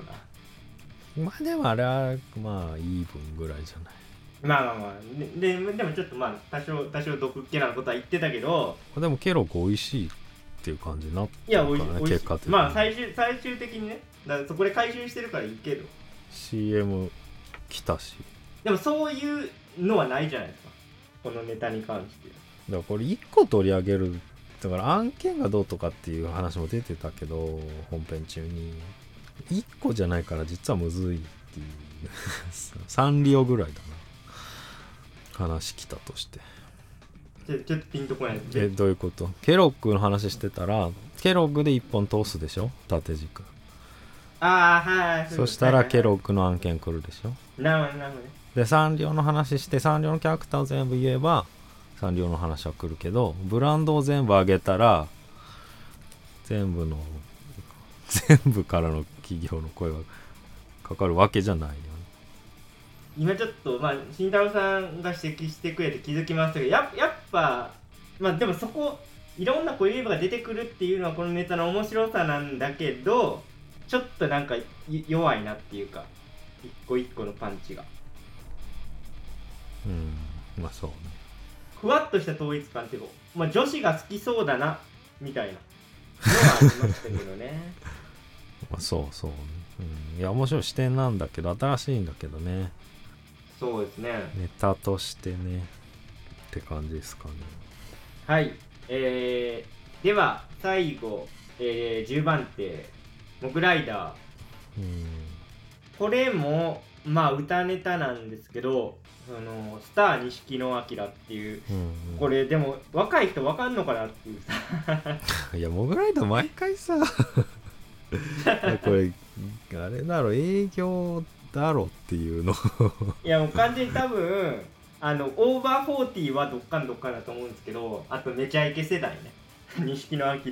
な。まあでもあれはまあいい分ぐらいじゃない。まあまあまあでででもちょっとまあ多少多少毒っ気なことは言ってたけど。でもケロッグ美味しいっていう感じになっていやおいしい結果的に。まあ最終最終的にね。だからそこで回収してるからいいけど CM 来たし。でもそういうのはないじゃないですか。このネタに関して。だからこれ1個取り上げるだから案件がどうとかっていう話も出てたけど本編中に。1個じゃないから実はむずいっていう。サンリオぐらいだな。話来たとして。ちょっとピンとこない。えどういうこと？ケロッグの話してたらケロッグで1本通すでしょ？縦軸。ああはいそしたらケロッッグの案件来るでしょ？グなるほどなるほどね。でサンリオの話してサンリオのキャラクターを全部言えばサンリオの話は来るけどブランドを全部上げたら全部の [laughs] 全部からの企業の声がかかるわけじゃないよね。今ちょっとまあ慎太郎さんが指摘してくれて気づきましたけどややっぱまあでもそこいろんなこういうが出てくるっていうのはこのネタの面白さなんだけどちょっとなんかい弱いなっていうか一個一個のパンチが。うんまあそう。ねふわっとした統一感っていうか、まあ、女子が好きそうだなみたいなのはありましたけどね。[laughs] まあそうそう。ね、うん、いや面白い視点なんだけど新しいんだけどね。そうですね。ネタとしてねって感じですかね。はい。えー、では最後、えー、10番手モグライダー。うん。これもまあ歌ネタなんですけどあのスター錦野明っていううんうん。これでも若い人わかんのかなっていうさ。[laughs] いやモグライダー毎回さ [laughs] これあれだろ営業だろっていうの。いやもう完全に多分あのオーバーフォーティーはどっかんどっかんだと思うんですけどあとめちゃイケ世代ね。錦野明知っ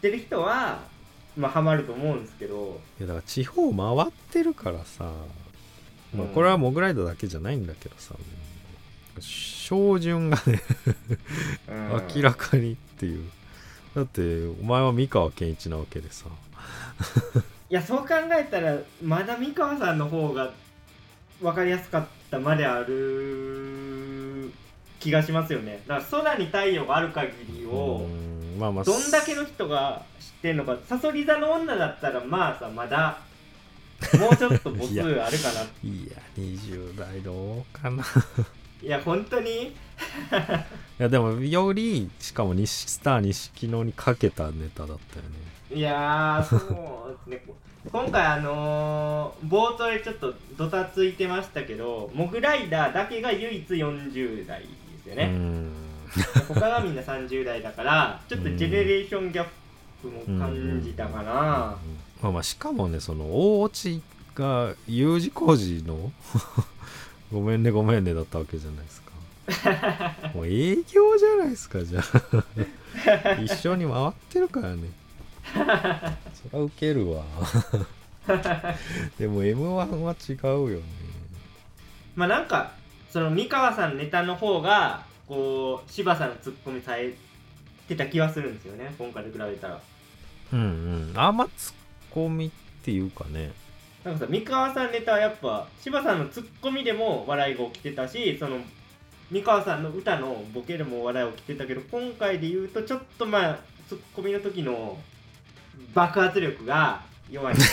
てる人はまあハマると思うんですけど。いやだから地方回ってるからさ、まあ、うんこれはモグライダーだけじゃないんだけどさ照準がねうん。明らかにっていう。だってお前は三河健一なわけでさ。いやそう考えたらまだ三河さんの方が分かりやすかったまである気がしますよね。だから空に太陽がある限りをうんまあまあ。どんだけの人が知ってんのか。さそり座の女だったらまあさまだもうちょっと母数 [laughs] あるかな。いや20代どうかな。[laughs] いや本当に？[laughs] やでもよりしかも西スター錦野にかけたネタだったよね。いやーそうですね。今回あのー冒頭でちょっとドタついてましたけどモグライダーだけが唯一40代ですよね、うん他がみんな30代だからちょっとジェネレーションギャップも感じたかな、まあまあしかもねその大落ちが U 字工事の [laughs] ごめんねごめんねだったわけじゃないですか。[laughs] もう営業じゃないですかじゃあ。[laughs] 一緒に回ってるからね。そりゃウケるわ。でも m 1は違うよね。まあなんかその三河さんネタの方がこう柴さんのツッコミされてた気はするんですよね。今回と比べたら。うんうん。あんまツッコミっていうかね。なんかさ三河さんネタはやっぱ柴さんのツッコミでも笑いが起きてたしその三河さんの歌のボケでも笑い起きてたけど今回で言うとちょっとまあツッコミの時の爆発力が弱い [laughs]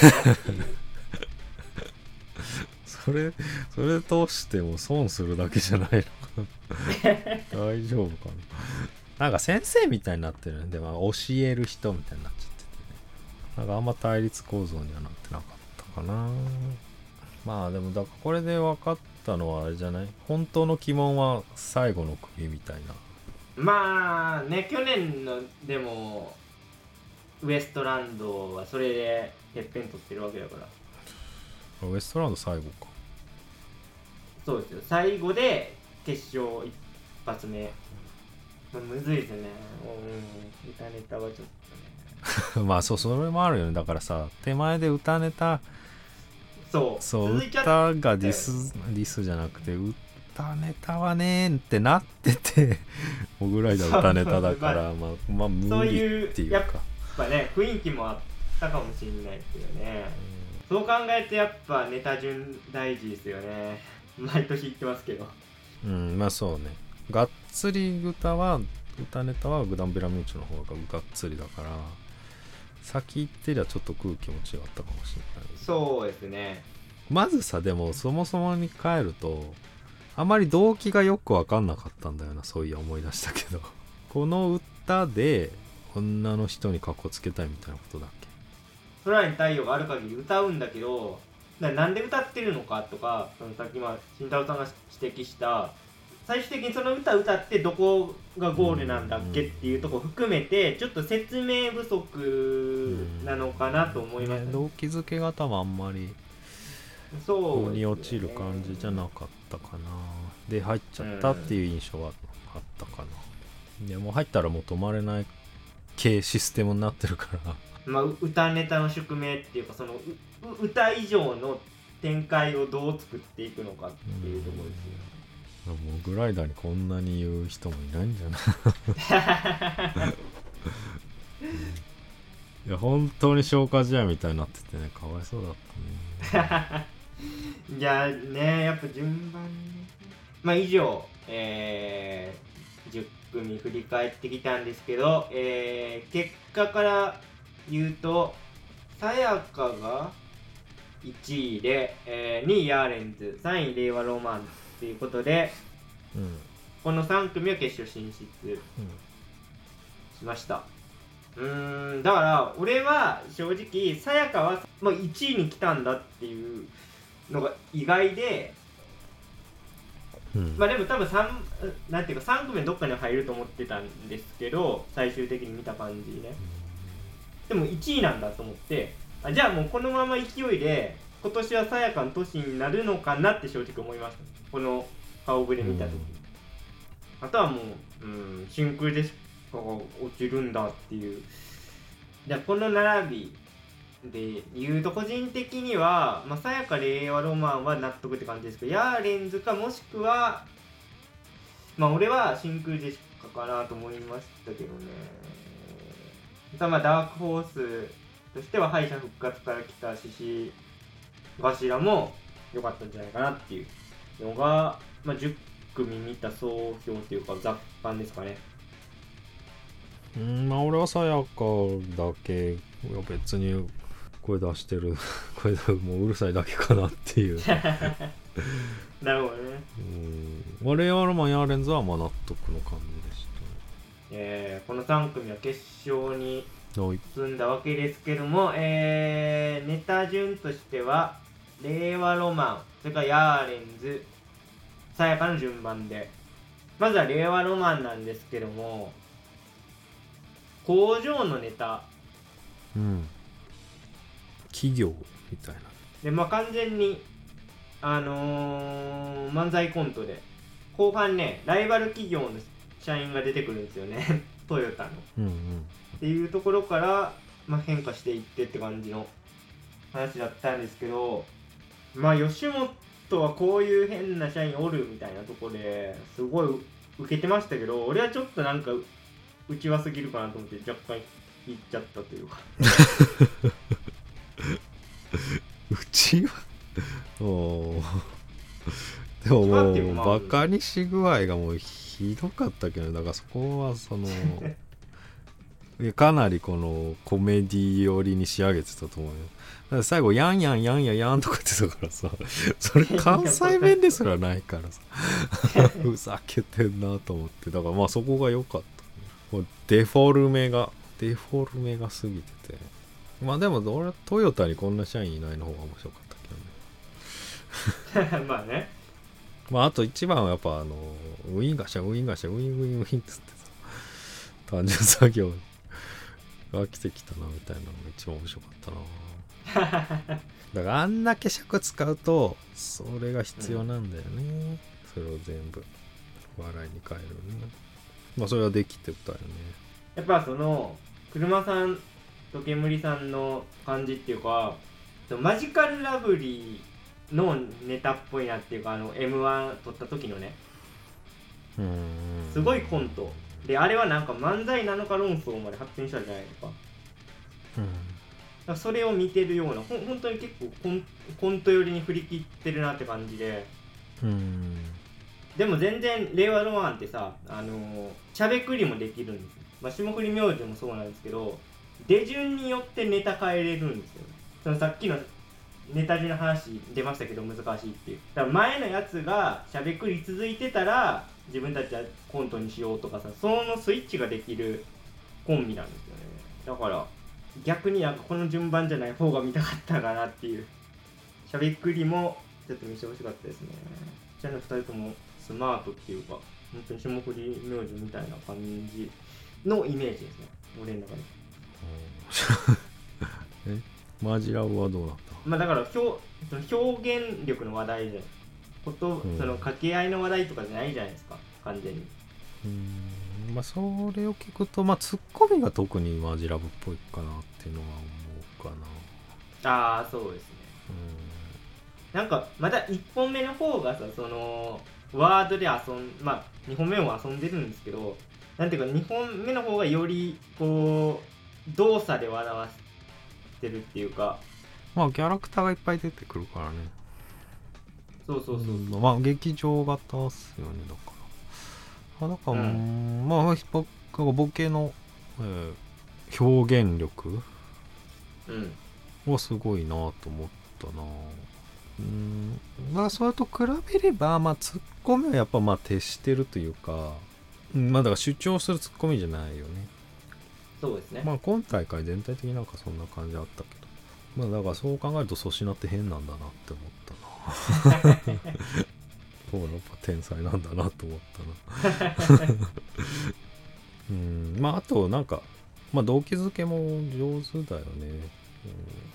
それそれ通しても損するだけじゃないの？[laughs] 大丈夫かな。なんか先生みたいになってるんで、まあ、教える人みたいになっちゃっててね。なんかあんま対立構造にはなってなかったかな。まあでもだからこれで分かったのはあれじゃない？本当の鬼門は最後の釘みたいな。まあね去年のでもウエストランドはそれでてっぺん取ってるわけだから。ウエストランド最後か。そうですよ。最後で決勝一発目、まあ、むずいですよね。うん。歌ネタはちょっとね。[laughs] まあそうそれもあるよね。だからさ手前で歌ネタそう。そう歌がディスディスじゃなくて歌ネタはねーってなっててモグライダー歌ネタだから。まあまあ無理っていうやっかぱね雰囲気もあったかもしれないですよね。そう考えてやっぱネタ順大事ですよね。毎年言ってますけどうんまあそうね。がっつり歌は歌ネタはグダンベラミューチの方ががっつりだから先行ってりゃちょっと空気も違ったかもしれない。そうですね。まずさでもそもそもに帰るとあまり動機がよく分かんなかったんだよなそういや思い出したけど。[laughs] この歌で女の人にカッコつけたいみたいなことだっけ？空に太陽がある限り歌うんだけどななんで歌ってるのかとかそのさっきまあ慎太郎さんが指摘した最終的にその歌歌ってどこがゴールなんだっけっていうところ含めてちょっと説明不足なのかなと思いました、ね動機づけが多分あんまりそう腑に落ちる感じじゃなかったかな。で入っちゃったっていう印象はあったかな。でもう入ったらもう止まれない系システムになってるから。まあ、う歌ネタの宿命っていうかそのうう歌以上の展開をどう作っていくのかっていうところですよ。ねもうグライダーにこんなに言う人もいないんじゃない？[laughs] いや本当に消化試合みたいになっててねかわいそうだったね。[laughs] いやねやっぱ順番ね。まあ以上えー、10組振り返ってきたんですけど、えー、結果から言うとさやかが1位で、えー2位ヤーレンズ3位令和ロマンということでうんうんこの3組は決勝進出しました。うーんだから俺は正直さやかはもう1位に来たんだっていうのが意外でうん。まあでも多分3なんていうか3組のどっかに入ると思ってたんですけど最終的に見た感じねでも1位なんだと思ってあじゃあもうこのまま勢いで今年はさやかの年になるのかなって正直思いましたこの顔ぶれ見た時、うん。あとはもう、うん、真空ジェシカが落ちるんだっていう。でこの並びで言うと個人的にはまあさやか令和ロマンは納得って感じですけどヤーレンズかもしくはまあ俺は真空ジェシカかなと思いましたけどね。さあまあダークホースとしては敗者復活から来た獅子頭も良かったんじゃないかなっていうのが、まあ、10組見た総評というか雑感ですかね。うんまあ俺はさやかだけいや別に声出してる [laughs] 声でもううるさいだけかなっていう。[laughs] なるほどね。うん。我々ロマンヤーレンズはまあ納得の感じでしえーこの3組は決勝に進んだわけですけども、えーネタ順としては令和ロマンそれからヤーレンズさやかの順番で。まずは令和ロマンなんですけども工場のネタ。うん。企業みたいな。でまあ完全にあのー漫才コントで。後半ねライバル企業の社員が出てくるんですよね。[laughs] トヨタの。うんうんっていうところから、まあ、変化していってって感じの話だったんですけどまあ吉本はこういう変な社員おるみたいなところですごい受けてましたけど俺はちょっとなんか内輪すぎるかなと思って若干言っちゃったというか。うちは？おー。でももうバカにし具合がもうひどかったけどだからそこはその [laughs] かなりこのコメディ寄りに仕上げてたと思うよ。だから最後ヤンヤンヤンヤンヤンとか言ってたからさ [laughs] それ関西弁ですらないからさ。[laughs] ふざけてんなと思って。だからまあそこが良かった。もうデフォルメがデフォルメが過ぎてて。まあでも俺はトヨタにこんな社員いないの方が面白かったけどね。[laughs] まあね。まああと一番はやっぱあのウィンガシャウィンガシャウィンウィンウィンっつってさ単純作業が来てきたなみたいなのが一番面白かったな。[laughs] だからあんだけ尺使うとそれが必要なんだよね、それを全部笑いに変えるね。まあそれはできてたよね。やっぱその車さんと煙さんの感じっていうかマジカルラブリーのネタっぽいなっていうかあの m 1撮った時のね。すごいコントであれはなんか漫才なのか論争まで発展したじゃないですか。だかうん。らそれを見てるようなほん本当に結構コンコント寄りに振り切ってるなって感じで。うん。でも全然令和ロマンってさあのーしゃべくりもできるんですよ、まあ、霜降り明星もそうなんですけど出順によってネタ変えれるんですよ。そのさっきのネタ順の話出ましたけど難しいっていう。だから前のやつがしゃべくり続いてたら自分たちはコントにしようとかさそのスイッチができるコンビなんですよね。だから逆になんかこの順番じゃない方が見たかったかなっていう。しゃべくりもちょっと見せてほしかったですね。じゃあ2人ともスマートっていうか本当に霜降り明星みたいな感じのイメージですね。俺の中で。[laughs] え？マジラブはどうなった？まあだから表その表現力の話題じゃこと、うん。その掛け合いの話題とかじゃないじゃないですか。完全に。うーん。まあそれを聞くとまあツッコミが特にマジラブっぽいかなっていうのは思うかな。ああそうですね。うなんかまた1本目の方がさそのワードで遊んまあ2本目も遊んでるんですけどなんていうか2本目の方がよりこう動作で笑わせてるっていうか。んまあキャラクターがいっぱい出てくるからねそうそうそう。そう、んまあ劇場型っすよねだから。あだから、うまあぼボケの、えー表現力うん。はすごいなと思ったな。うんまあそれと比べればまあツッコミはやっぱまあ徹してるというかうんまあだから主張するツッコミじゃないよね。そうですね、まあ今大会全体的になんかそんな感じあったけど。まあだからそう考えると粗品って変なんだなって思った。な [laughs] そうやっぱ天才なんだなと思ったな。[laughs] うんまああとなんかまあ動機づけも上手だよね、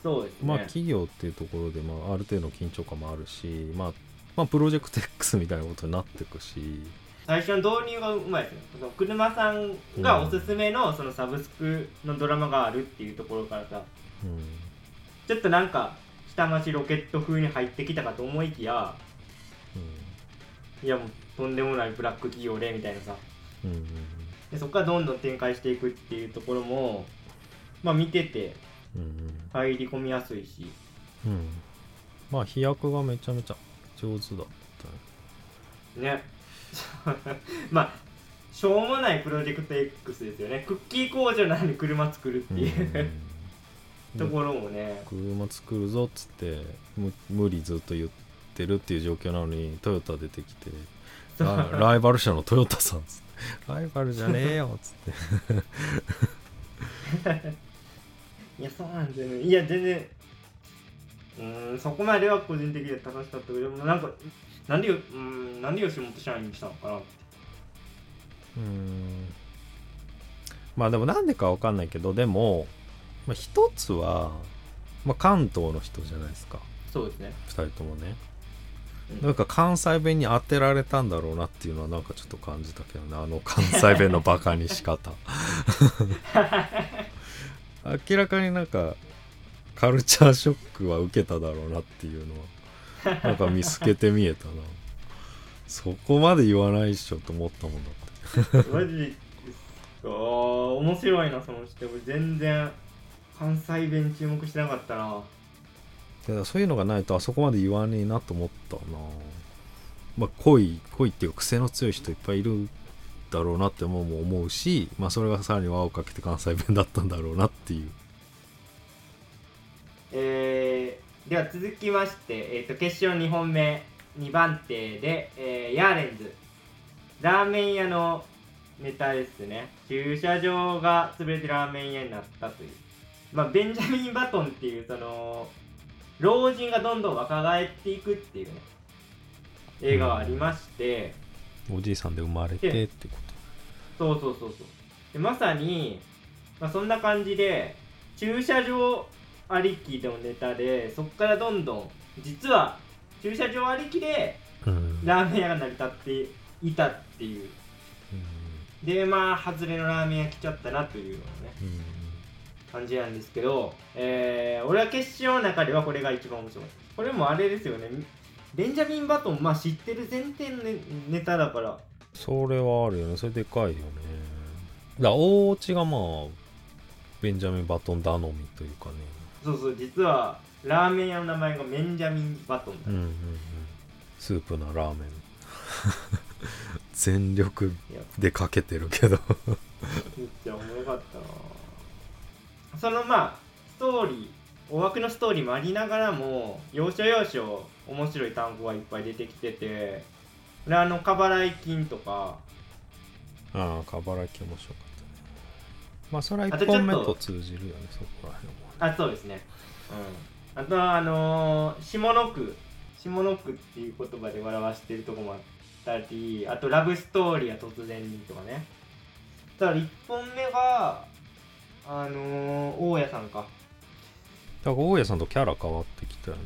そうですね。うんまあ企業っていうところで、まあ、ある程度の緊張感もあるし、まあ、まあプロジェクト X みたいなことになっていくし。最初の導入がうまいですね。その車さんがおすすめのそのサブスクのドラマがあるっていうところからさ、うん。ちょっとなんか下町ロケット風に入ってきたかと思いきや、いやもうとんでもないブラック企業でみたいなさ、うんうんでそこからどんどん展開していくっていうところも、まあ見ててうんうん。入り込みやすいし、うん。まあ飛躍がめちゃめちゃ上手だったね。ね。[laughs] まあ、しょうもないプロジェクト X ですよね。クッキー工場なのに車作るっていう、うんところもね。車作るぞっつってむ無理ずっと言ってるっていう状況なのにトヨタ出てきてラ [laughs] ライバル社のトヨタさんっつってライバルじゃねえよっつって [laughs] いや、そうなんですよね。いや、全然、うーん、そこまでは個人的には楽しかったけど、でもなんか、なんでよ、うーん、なんで吉本社員にしたのかなって。うーんまあでもなんでかわかんないけどでも、まあ、一つは、まあ、関東の人じゃないですか。そうですね。二人ともね。うん。なんか関西弁に当てられたんだろうなっていうのはなんかちょっと感じたけどね。あの関西弁のバカにし方。[laughs] 明らかになんかカルチャーショックは受けただろうなっていうのはなんか見つけて見えたな。そこまで言わないっしょと思ったもんだって。マジで、あー面白いな、その人。俺全然、関西弁注目してなかったな。だからそういうのがないとあそこまで言わねえなと思ったな。まあ恋恋っていうか癖の強い人いっぱいいるだろうなってもう思うしまあそれがさらに輪をかけて関西弁だったんだろうなっていう。えー、では続きまして、えー、と決勝2本目2番手で、えーヤーレンズ。ラーメン屋のネタですね。駐車場が潰れてラーメン屋になったというまあベンジャミン・バトンっていうその老人がどんどん若返っていくっていうね映画がありまして、おじいさんで生まれてってこそうそうそうそう。でまさに、まあ、そんな感じで駐車場ありきのネタでそこからどんどん実は駐車場ありきでとうん。ラーメン屋が成り立っていたっていう。でまあ外れのラーメン屋来ちゃったなというのね。うん感じなんですけど、えー、俺は決勝の中ではこれが一番面白いこれもあれですよね。ベンジャミン・バトンまあ知ってる前提のネネタだから。それはあるよね。それでかいよね。だ大落ちがまあベンジャミン・バトン頼みというかね。そうそう。実はラーメン屋の名前がベンジャミン・バトンだ。うんうんうん。スープなラーメン。[laughs] 全力でかけてるけど。めっちゃおもろかった。なそのまあストーリー大枠のストーリーもありながらも要所要所面白い単語がいっぱい出てきててであの過払い金とか。ああ過払い金面白かったね。まあそれは1あとちょっと。本目と通じるよねそこら辺は。あそうですね。うん。あとはあのー下の句。下の句っていう言葉で笑わしてるとこもあったりあとラブストーリーは突然にとかね。だから1本目があのー、大家さんか。だから大家さんとキャラ変わってきたよね。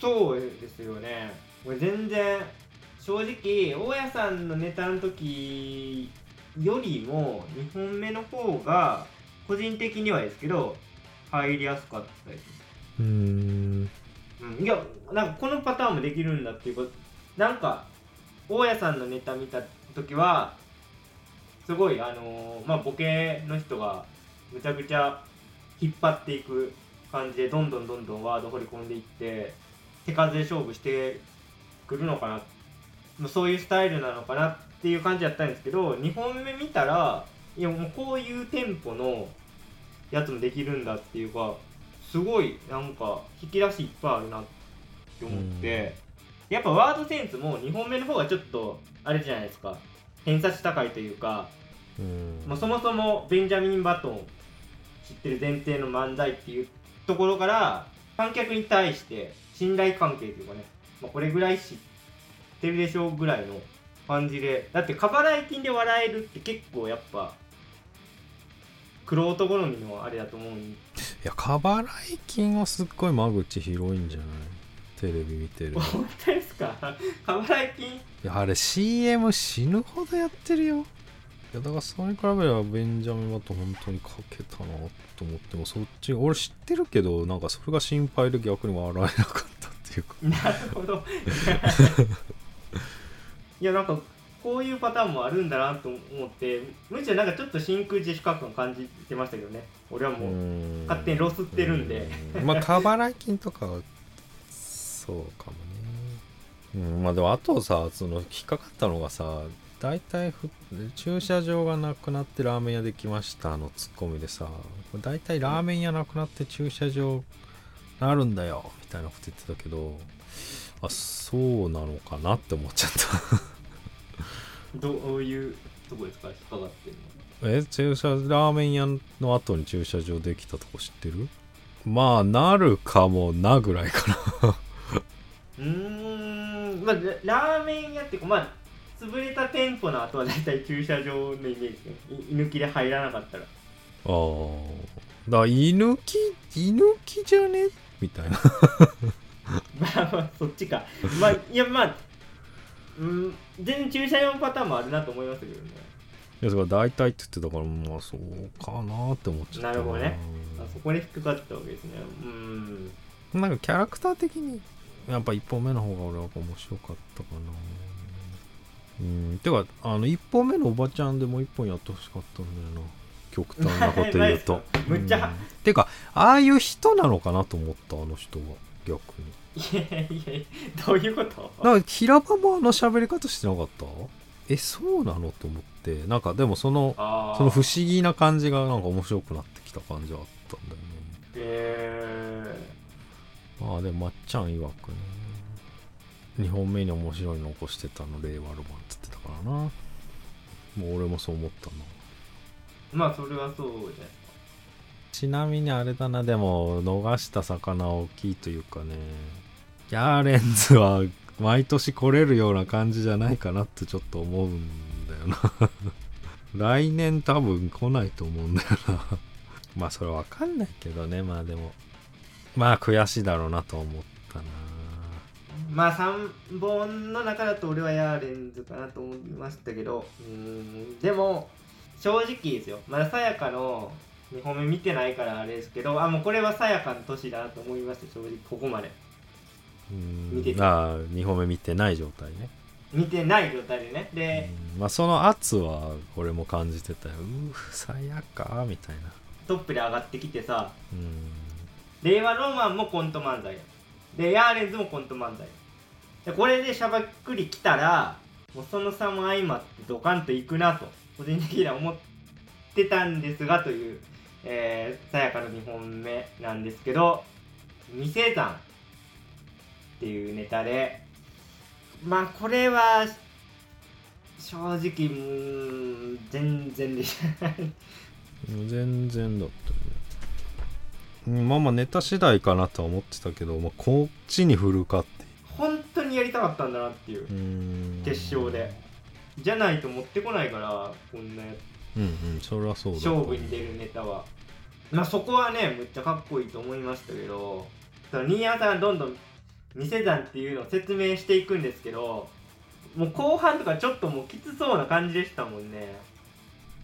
そうですよね。これ全然正直大家さんのネタの時よりも2本目の方が個人的にはですけど入りやすかったです。うーん。うん、いやなんかこのパターンもできるんだっていうこと。なんか大家さんのネタ見た時はすごいあのーまあボケの人がむちゃくちゃ引っ張っていく感じでどんどんどんどんワード掘り込んでいって手数で勝負してくるのかなまあそういうスタイルなのかなっていう感じだったんですけど2本目見たらいやもうこういうテンポのやつもできるんだっていうかすごいなんか引き出しいっぱいあるなって思って、やっぱワードセンスも2本目の方がちょっとあれじゃないですか偏差値高いというか、うん。まあ、そもそもベンジャミン・バトン知ってる前提の漫才っていうところから観客に対して信頼関係というかねまあ、これぐらい知ってるでしょうぐらいの感じでだって過払い金で笑えるって結構やっぱ玄人好みのあれだと思うんいや過払い金はすっごい間口広いんじゃない？テレビ見てるい [laughs] 本当ですか？[laughs] 過払い金やあれ CM 死ぬほどやってるよいやだからそれに比べればベンジャミン・バトン本当にかけたなと思ってもそっち俺知ってるけどなんかそれが心配で逆に笑えなかったっていうか。[laughs] なるほど。[laughs] いやなんかこういうパターンもあるんだなと思ってむしろなんかちょっと真空ジェシカ感感じてましたけどね。俺はもう勝手にロスってるんで。うん。まあ過払い金とかはそうかもね。うん。まあでもあとさその引っかかったのがさ大体ふ駐車場がなくなってラーメン屋できましたのツッコミでさ大体ラーメン屋なくなって駐車場なるんだよみたいなこと言ってたけどあそうなのかなって思っちゃった。どういうとこですか引っかかってるえ駐車ラーメン屋の後に駐車場できたとこ知ってる？まあなるかもなぐらいかな。の [laughs] うーんまあララーメン屋ってまあ潰れた店舗の後は大体駐車場のイメージね。い居抜きで入らなかったら。ああだから居抜き居抜きじゃね？みたいな。[laughs] まあまあそっちか。まあいやまあうん全然駐車用パターンもあるなと思いますけどね。いやだから大体って言ってたからまあそうかなって思っちゃったな。るほどね。あそこに引っかかったわけですね。うん。なんかキャラクター的にやっぱ一本目の方が俺は面白かったかなうん。てかあの一本目のおばちゃんでもう一本やってほしかったんだよな。極端なこと言うと。[laughs] むっちゃ。うん。てかああいう人なのかなと思ったあの人は。逆に。いやいやどういうこと？なんか平場もあの喋り方してなかった？えそうなのと思って。なんかでもそのその不思議な感じがなんか面白くなってきた感じはあったんだよね。えまあでもまっちゃん曰くね2本目に面白いの起こしてたの令和ロマンって言ってたからな。もう俺もそう思ったな。ー、まあそれはそうじゃないちなみにあれだなでも逃した魚大きいというかねヤーレンズは毎年来れるような感じじゃないかなってちょっと思うんだよな。[laughs] 来年多分来ないと思うんだよな。[laughs] まあそれわかんないけどね。まあでもまあ悔しいだろうなと思ったなまあ3本の中だと俺はヤーレンズかなと思いましたけど。うーん。でも正直ですよ。まださやかの2本目見てないからあれですけどあもうこれはさやかの年だなと思いました正直。ここまで。うん。見てたああ2本目見てない状態ね、見てない状態でね。で、うん。まあその圧は俺も感じてたよ。うーさやか？みたいな。トップで上がってきてさ。うん。令和ロマンもコント漫才。でヤーレンズもコント漫才でこれでしゃばっくりきたらもうその差も相まってドカンといくなと個人的には思ってたんですがというえーさやかの2本目なんですけど「店山」っていうネタでまあこれは正直うん全然でした全然だったね。まあまあネタ次第かなとは思ってたけど、まあ、こっちに振るかって本当にやりたかったんだなっていう。決勝で。じゃないと持ってこないからこんなうんうんそれはそうだ。勝負に出るネタは。まあそこはねむっちゃかっこいいと思いましたけど新山さんがどんどん店山っていうのを説明していくんですけどもう後半とかちょっともうきつそうな感じでしたもんね。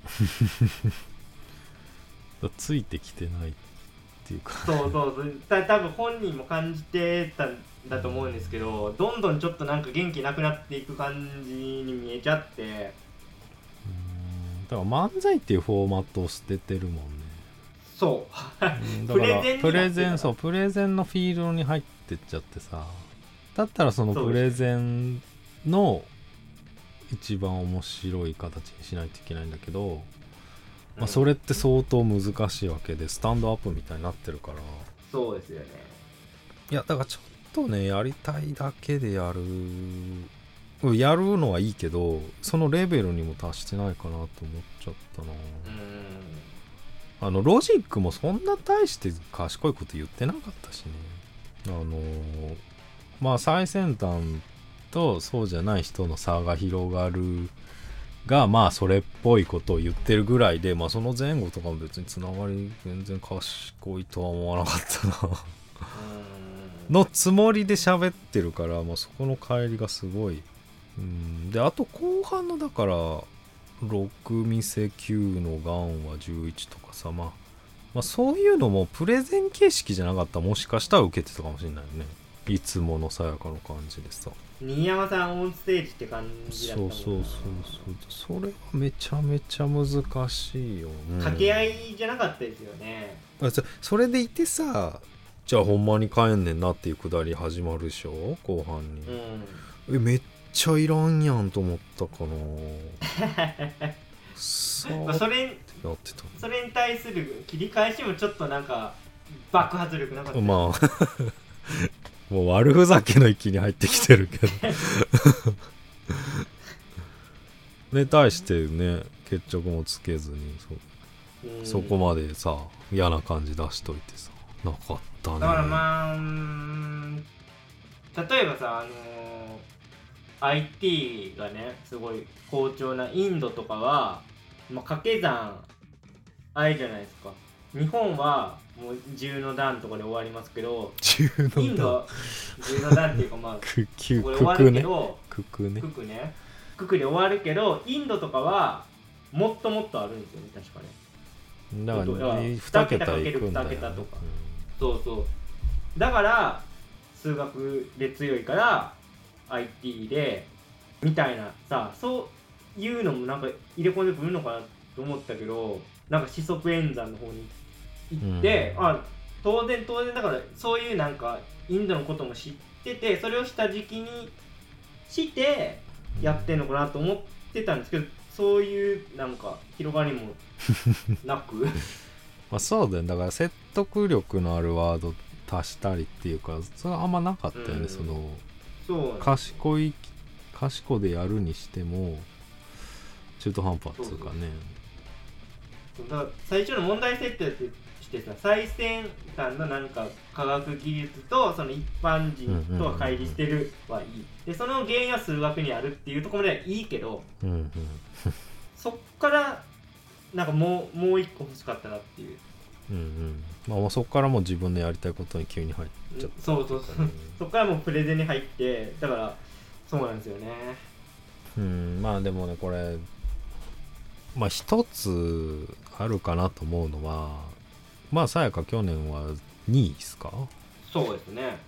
[laughs] ついてきてないっていうか。そうそうそう。た多分本人も感じてたんだと思うんですけどどんどんちょっとなんか元気なくなっていく感じに見えちゃって。うんだから漫才っていうフォーマットを捨ててるもんね。そう。プレゼンプレゼンそうプレゼンのフィールドに入ってっちゃってさ。だったらそのプレゼンの一番面白い形にしないといけないんだけど、まあ、それって相当難しいわけでスタンドアップみたいになってるから。そうですよね。いやだからちょっとねやりたいだけでやるうんやるのはいいけどそのレベルにも達してないかなと思っちゃったな、うん。あのロジックもそんな大して賢いこと言ってなかったしね。あのまあ最先端とそうじゃない人の差が広がるがまあそれっぽいことを言ってるぐらいでまあその前後とかも別につながり全然賢いとは思わなかったな。うんのつもりで喋ってるから、まあ、そこの帰りがすごい。うん。であと後半のだから6店9のガンは11とかさ、まあ、まあそういうのもプレゼン形式じゃなかったらもしかしたら受けてたかもしれないよね。いつものさやかの感じでさ。新山さんオンステージって感じだったもんな。そうそうそうそう。それはめちゃめちゃ難しいよね。掛け合いじゃなかったですよね。あそそれでいてさじゃあほんまに帰んねんなっていうくだり始まるでしょ？後半に、うん。えめっちゃいらんやんと思ったかな。[laughs] それやってた。それに対する切り返しもちょっとなんか爆発力なかった、まあ [laughs] もう悪ふざけの域に入ってきてるけど。[laughs] ね対してね決着もつけずにそこまでさ嫌な感じ出しといてさなかったね。だからまあ例えばさあのー IT がねすごい好調なインドとかは、まあ、掛け算あれじゃないですか。日本はもう10の段とかで終わりますけどインドは10の段っていうかまあ [laughs] これ終わるけどくくね。くくね。くくで終わるけどインドとかはもっともっとあるんですよね確かね。だからだから2二桁桁いくんだよ、ね、かける二桁とかそうそう。だから数学で強いから IT でみたいなさそういうのもなんか入れ込んでくるのかなと思ったけどなんか四則演算の方に行って、うん。あ当然当然だからそういうなんかインドのことも知っててそれを下敷きにしてやってんのかなと思ってたんですけどそういうなんか広がりもなく [laughs] まあそうだよね。だから説得力のあるワード足したりっていうかそれはあんまなかったよね、うん。そのそう賢い賢でやるにしても中途半端っつうかね。だから最初の問題設定としてさ最先端のなんか科学技術とその一般人とは乖離してるはいい。でその原因は数学にあるっていうところまではいいけどうんうん。そっからなんかもうもう一個欲しかったなっていう。うんうん。まあそこからもう自分のやりたいことに急に入っちゃっそうそうそう。そっからもうプレゼンに入ってだからそうなんですよね。たうん。まあでもねこれまあ一つあるかなと思うのはまあさやか去年は2位ですか？そうですね。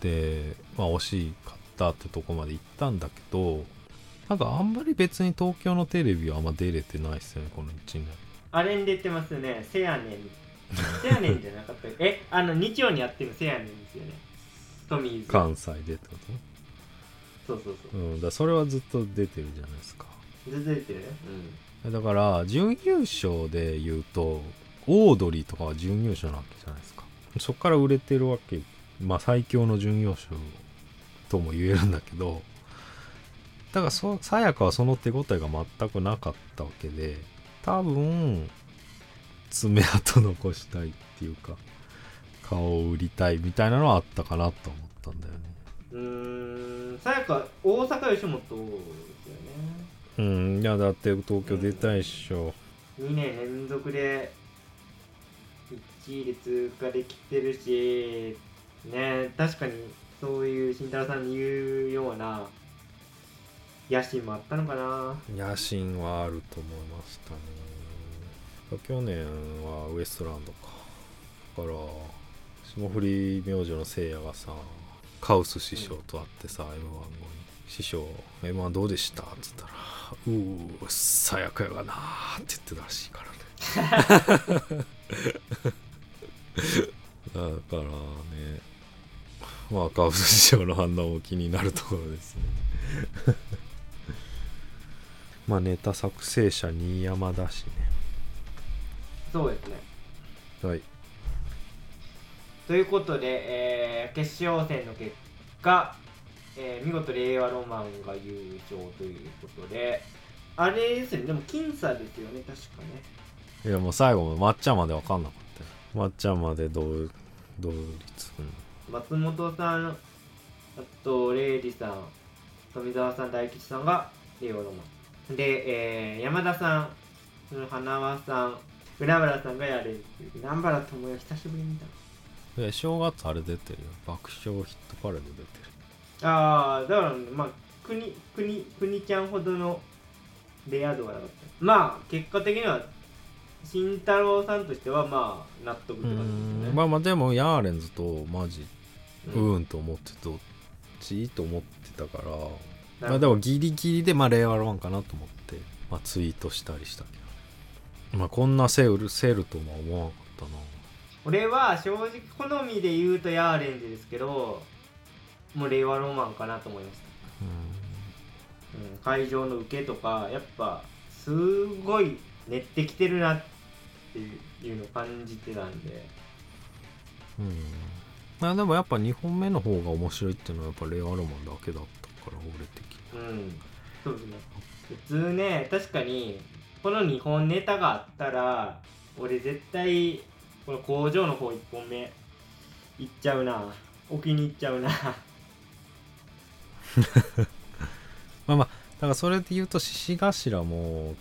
でまあ惜しかったってとこまで行ったんだけどなんかあんまり別に東京のテレビはあんま出れてないですよねこの1年あれに出てますね。せやねん。せやねんじゃなかった [laughs] えあの日曜にやってるせやねんですよね。トミーズ。関西でってこそうそうそとうんだそれはずっと出てるじゃないですか。う全然出てる？ねだから準優勝で言うとオードリーとかは準優勝なわけじゃないですか。そっから売れてるわけ。まあ最強の準優勝とも言えるんだけどだからそさやかはその手応えが全くなかったわけで多分爪痕残したいっていうか顔を売りたいみたいなのはあったかなと思ったんだよね。うんうーんさやか大阪吉本ですよね。うんいやだって東京出たいっしょ、2年連続で1位で通過できてるしね確かにそういう慎太郎さんに言うような野心もあったのかな。野心はあると思いましたね。去年はウエストランドか。だから霜降り明星のせいやがさカウス師匠と会ってさ、m 1後に「師匠 m 1どうでした?」っつったら「うー最悪やがな」って言ってたらしいからね。だからねまあカウス師匠の反応も気になるところですね。まあネタ作成者新山だしそうですね。ねはい。ということで、えー決勝戦の結果、えー見事令和ロマンが優勝ということであれですね。でも僅差ですよね確かね。いやもう最後まっちゃんまで分かんなかったよ。まっちゃんまで同同率、うん松本さんあとレイジさん富澤さん大吉さんが令和ロマンで、えー山田さん花輪さん海原さんがやれる南原智也久しぶりに見たで正月あれ出てるよ。爆笑ヒットパレード出てる。ああだからまあ国国国ちゃんほどのレア度はなかった。まあ結果的には慎太郎さんとしてはまあ納得って感じですね。まあまあでもヤーレンズとマジううんーんと思ってどっち？と思ってたからまあでもギリギリでまあ令和ロマンかなと思って、まあ、ツイートしたりしたけど。まあこんなセールセールとは思わなかったな。俺は正直好みで言うとヤーレンズですけどもう令和ロマンかなと思いました、うん、会場の受けとかやっぱすごい練ってきてるなっていうのを感じてたんで。うん、うんまあでもやっぱ2本目の方が面白いっていうのはやっぱ令和ロマンだけだったから俺的にうん。そうですね。普通ね確かにこの2本ネタがあったら俺絶対この工場の方1本目行っちゃうな。置きに行っちゃうな。[laughs] まあまあだからそれで言うと獅子頭も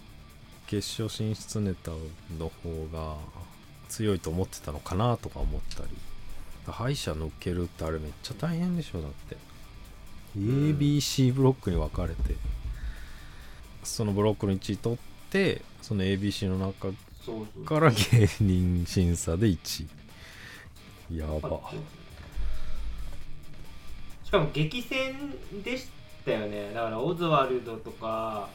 決勝進出ネタの方が強いと思ってたのかなとか思ったり。敗者抜けるってあれめっちゃ大変でしょだって。ABC ブロックに分かれてそのブロックの1位取ってその ABC の中から芸人審査で1位。やば。しかも激戦でしたよね。だからオズワルドとか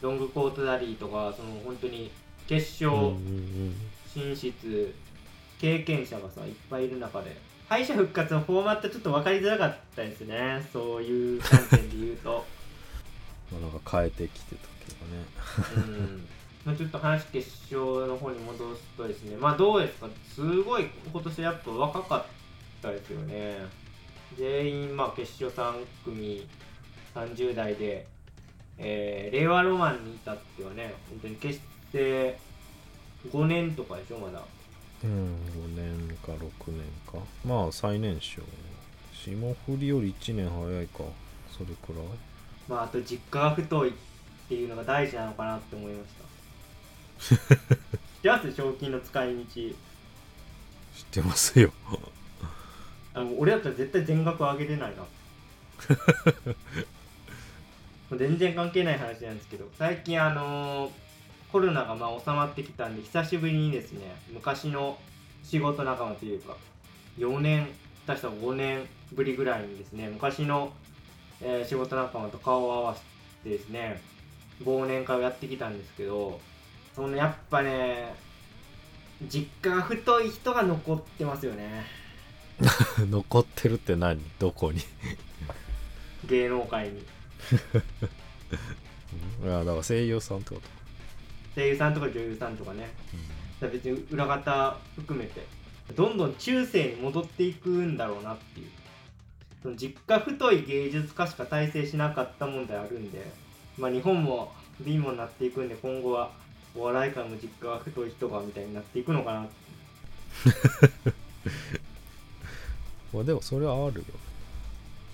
ロングコートダディとかその本当に決勝進出経験者がさいっぱいいる中で敗者復活のフォーマットちょっと分かりづらかったですね。そういう観点で言うと。う [laughs] んまあなんか変えてきてたけどね。うん。まあちょっと話決勝の方に戻すとですね。まあどうですか？すごい今年やっぱ若かったですよね。全員まあ決勝3組30代で、えー令和ロマンに至ってはね本当に結成5年とかでしょまだうん5年か6年か。まあ最年少霜降りより1年早いか。それくらい。まああと実家が太いっていうのが大事なのかなって思いました。[laughs] 知ってます？賞金の使い道。知ってますよ。あの俺だったら絶対全額上げれないな。[laughs] 全然関係ない話なんですけど最近あのーコロナがまあ収まってきたんで久しぶりにですね昔の仕事仲間というか4年下手したら5年ぶりぐらいにですね昔の、えー仕事仲間と顔を合わせてですね忘年会をやってきたんですけどそのやっぱね実家が太い人が残ってますよね。[laughs] 残ってるって何？どこに？[laughs] 芸能界に。[laughs] いやだから声優さんってこと、声優さんとか女優さんとかね。だから別に裏方含めて。どんどん中世に戻っていくんだろうなっていう。その実家太い芸術家しか大成しなかった問題あるんで。まあ日本も貧乏になっていくんで今後はお笑い界も実家が太い人がみたいになっていくのかな [laughs] まあでもそれはあるよ。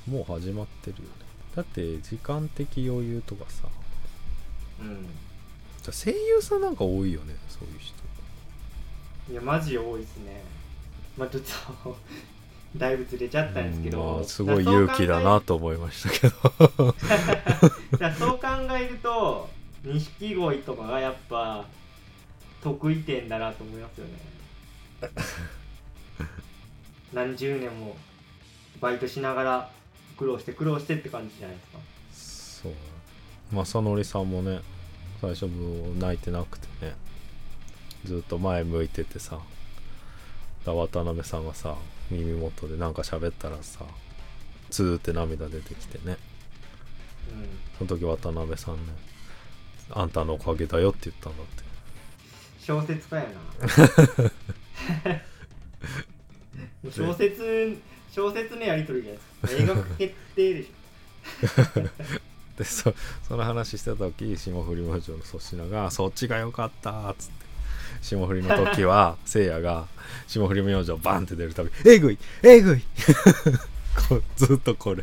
もう始まってるよね。だって時間的余裕とかさ。うん声優さんなんか多いよねそういう人。いやマジ多いですね。まあちょっと [laughs] だいぶずれちゃったんですけど、うんまあすごい勇気だなと思いましたけど。じゃあそう考えると錦鯉とかがやっぱ得意点だなと思いますよね。何十年もバイトしながら苦労して苦労してって感じじゃないですか。そう。正則さんもね最初もう泣いてなくてね。ずっと前向いててさ。だ渡辺さんがさ耳元でなんか喋ったらさツーって涙出てきてね。その時渡辺さんねあんたのおかげだよって言ったんだって。小説家やな。[laughs] 小説小説のやり取りじゃないですか。映画化決定でし [laughs] でそその話してた時霜降り明星の粗品が「そっちが良かった」っつって霜降りの時は [laughs] せいやが霜降り明星バンって出るたび「えぐいえぐい! [laughs] こずっとこれ。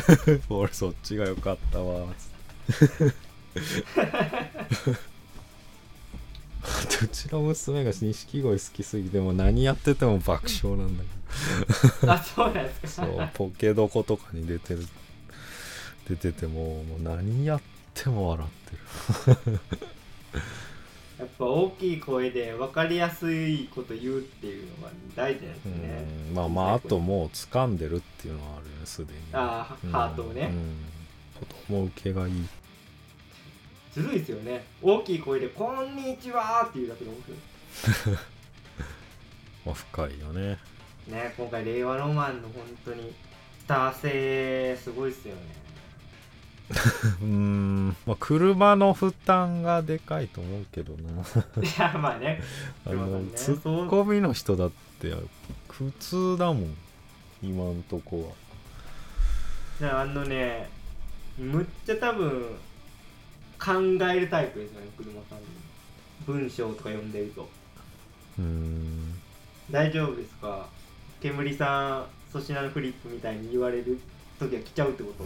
[laughs] 俺そっちが良かったわ。うちの娘が錦鯉好きすぎてもう何やってても爆笑なんだけあそうなんですか。どそうポケドコとかに出てる出ててももう何やっても笑ってる。やっぱ大きい声で分かりやすいこと言うっていうのが大事なんですね。うん。まあまああともう掴んでるっていうのはあるよねすでに。あーうん。ハートをね。うん。子供受けがいい。ずるいですよね。大きい声で「こんにちは」っていうだけで面白い。[laughs] まあ深いよね。ね今回令和ロマンの本当にスター性すごいっすよね [laughs] うーんまあ車の負担がでかいと思うけどな。[laughs] いやまあね。[laughs] あ車ねのツッコミの人だって普通だもん今んとこは。ねあのねむっちゃ多分考えるタイプですよね車さん文章とか読んでると。うーん。大丈夫ですか？煙さん粗品のフリップみたいに言われる時は来ちゃうってこと？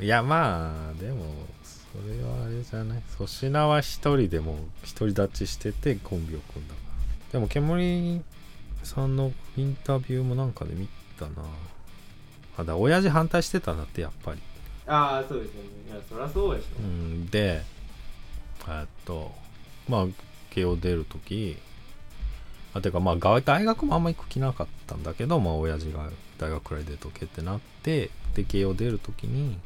いやまあでもそれはあれじゃない。粗品は一人でも独り立ちしててコンビを組んだ。からでも煙さんのインタビューもなんかで見たな。あだ親父反対してたんだってやっぱり。ああそうですよね。いやそりゃそうでしょ、う。ん。でえっとまあ慶応出る時。あてかまあが大学もあんま行く気なかったんだけどまあ親父が大学くらい出とけってなってで慶応出る時に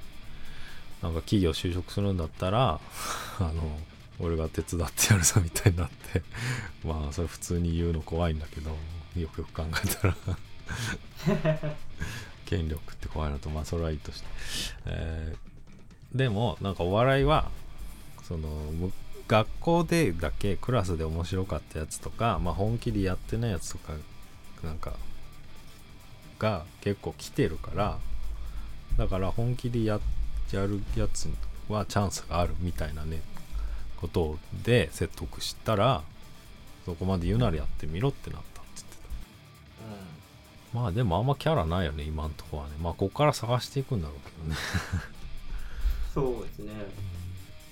なんか企業就職するんだったら [laughs] あの俺が手伝ってやるぞみたいになって。[laughs] まあそれ普通に言うの怖いんだけどよくよく考えたら。[laughs] 権力って怖いのとまあそれはいいとして、えーでもなんかお笑いはその学校でだけクラスで面白かったやつとか、まあ、本気でやってないやつとかなんかが結構来てるからだから本気でややるやつはチャンスがあるみたいなねことで説得したらそこまで言うならやってみろってなったっつってた。まあでもあんまキャラないよね今んとこはね。まあここから探していくんだろうけどね。そうですね、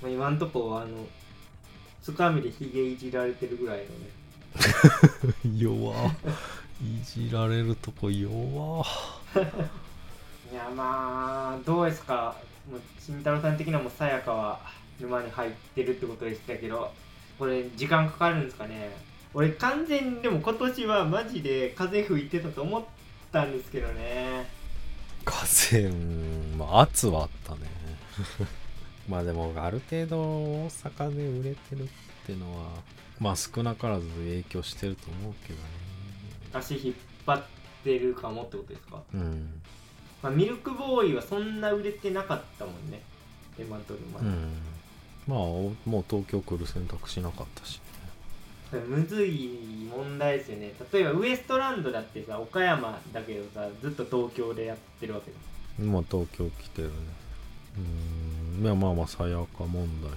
まあ、今んとこあのつかみでひげいじられてるぐらいのね。[laughs] 弱いじられるとこ弱。[laughs] いやまあどうですか？もう慎太郎さん的にはもうさやかは沼に入ってるってことでしたけどこれ時間かかるんですかね？俺完全にでも今年はマジで風吹いてたと思ったんですけどね。風うんまあ圧はあったね。[laughs] まあでもある程度大阪で売れてるってのはまあ少なからず影響してると思うけどね足引っ張ってるかもってことですか、うん。まあ、ミルクボーイはそんな売れてなかったもんね。エマントルマン、うん。まあおもう東京来る選択しなかったしむずい問題ですよね。例えばウエストランドだってさ岡山だけどさずっと東京でやってるわけだ。まあ東京来てるね。うん。いやまあまあさやか問題。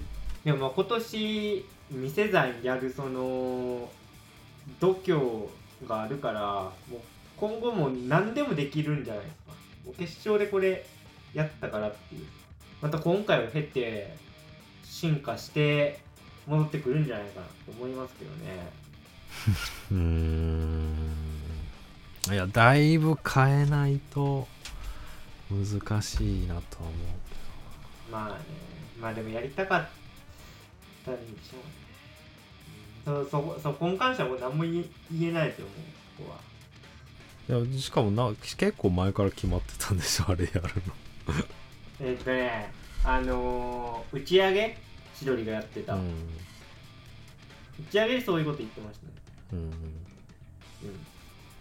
でもまあ今年店山やるその度胸があるからもう今後も何でもできるんじゃないですか。もう決勝でこれやったからっていう。また今回を経て進化して戻ってくるんじゃないかな。と思いますけどね。[laughs] うーん。いやだいぶ変えないと難しいなとは思う。まあね。まあでもやりたかったんでしょうねそそこそこに関してはもう何も言え言えないですよもうここはいやしかもな結構前から決まってたんでしょあれやるのえっとねあのー打ち上げ千鳥がやってた、う打ち上げでそういうこと言ってましたねうんうん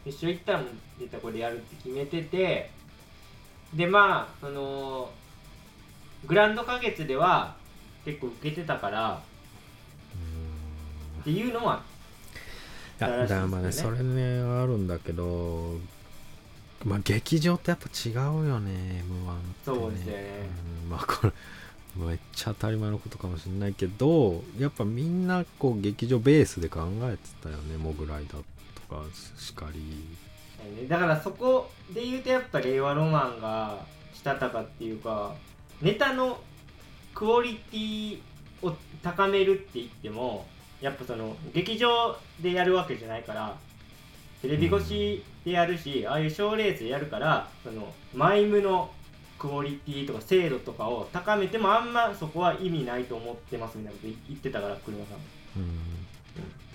一緒行ったら絶対これやるって決めててでまあそのグランド花月では結構受けてたからっていうのはだからまあねそれねあるんだけどまあ劇場ってやっぱ違うよね m 1って、ね、そうですよね。うんまあこれめっちゃ当たり前のことかもしれないけどやっぱみんなこう劇場ベースで考えてたよねモグライダーとかしかり。だからそこで言うとやっぱ令和ロマンがしたたかっていうかネタのクオリティを高めるって言ってもやっぱその劇場でやるわけじゃないからテレビ越しでやるし、ああいう賞ーレースでやるからそのマイムのクオリティとか精度とかを高めてもあんまそこは意味ないと思ってますみたいなこと言ってたから車さん。うん。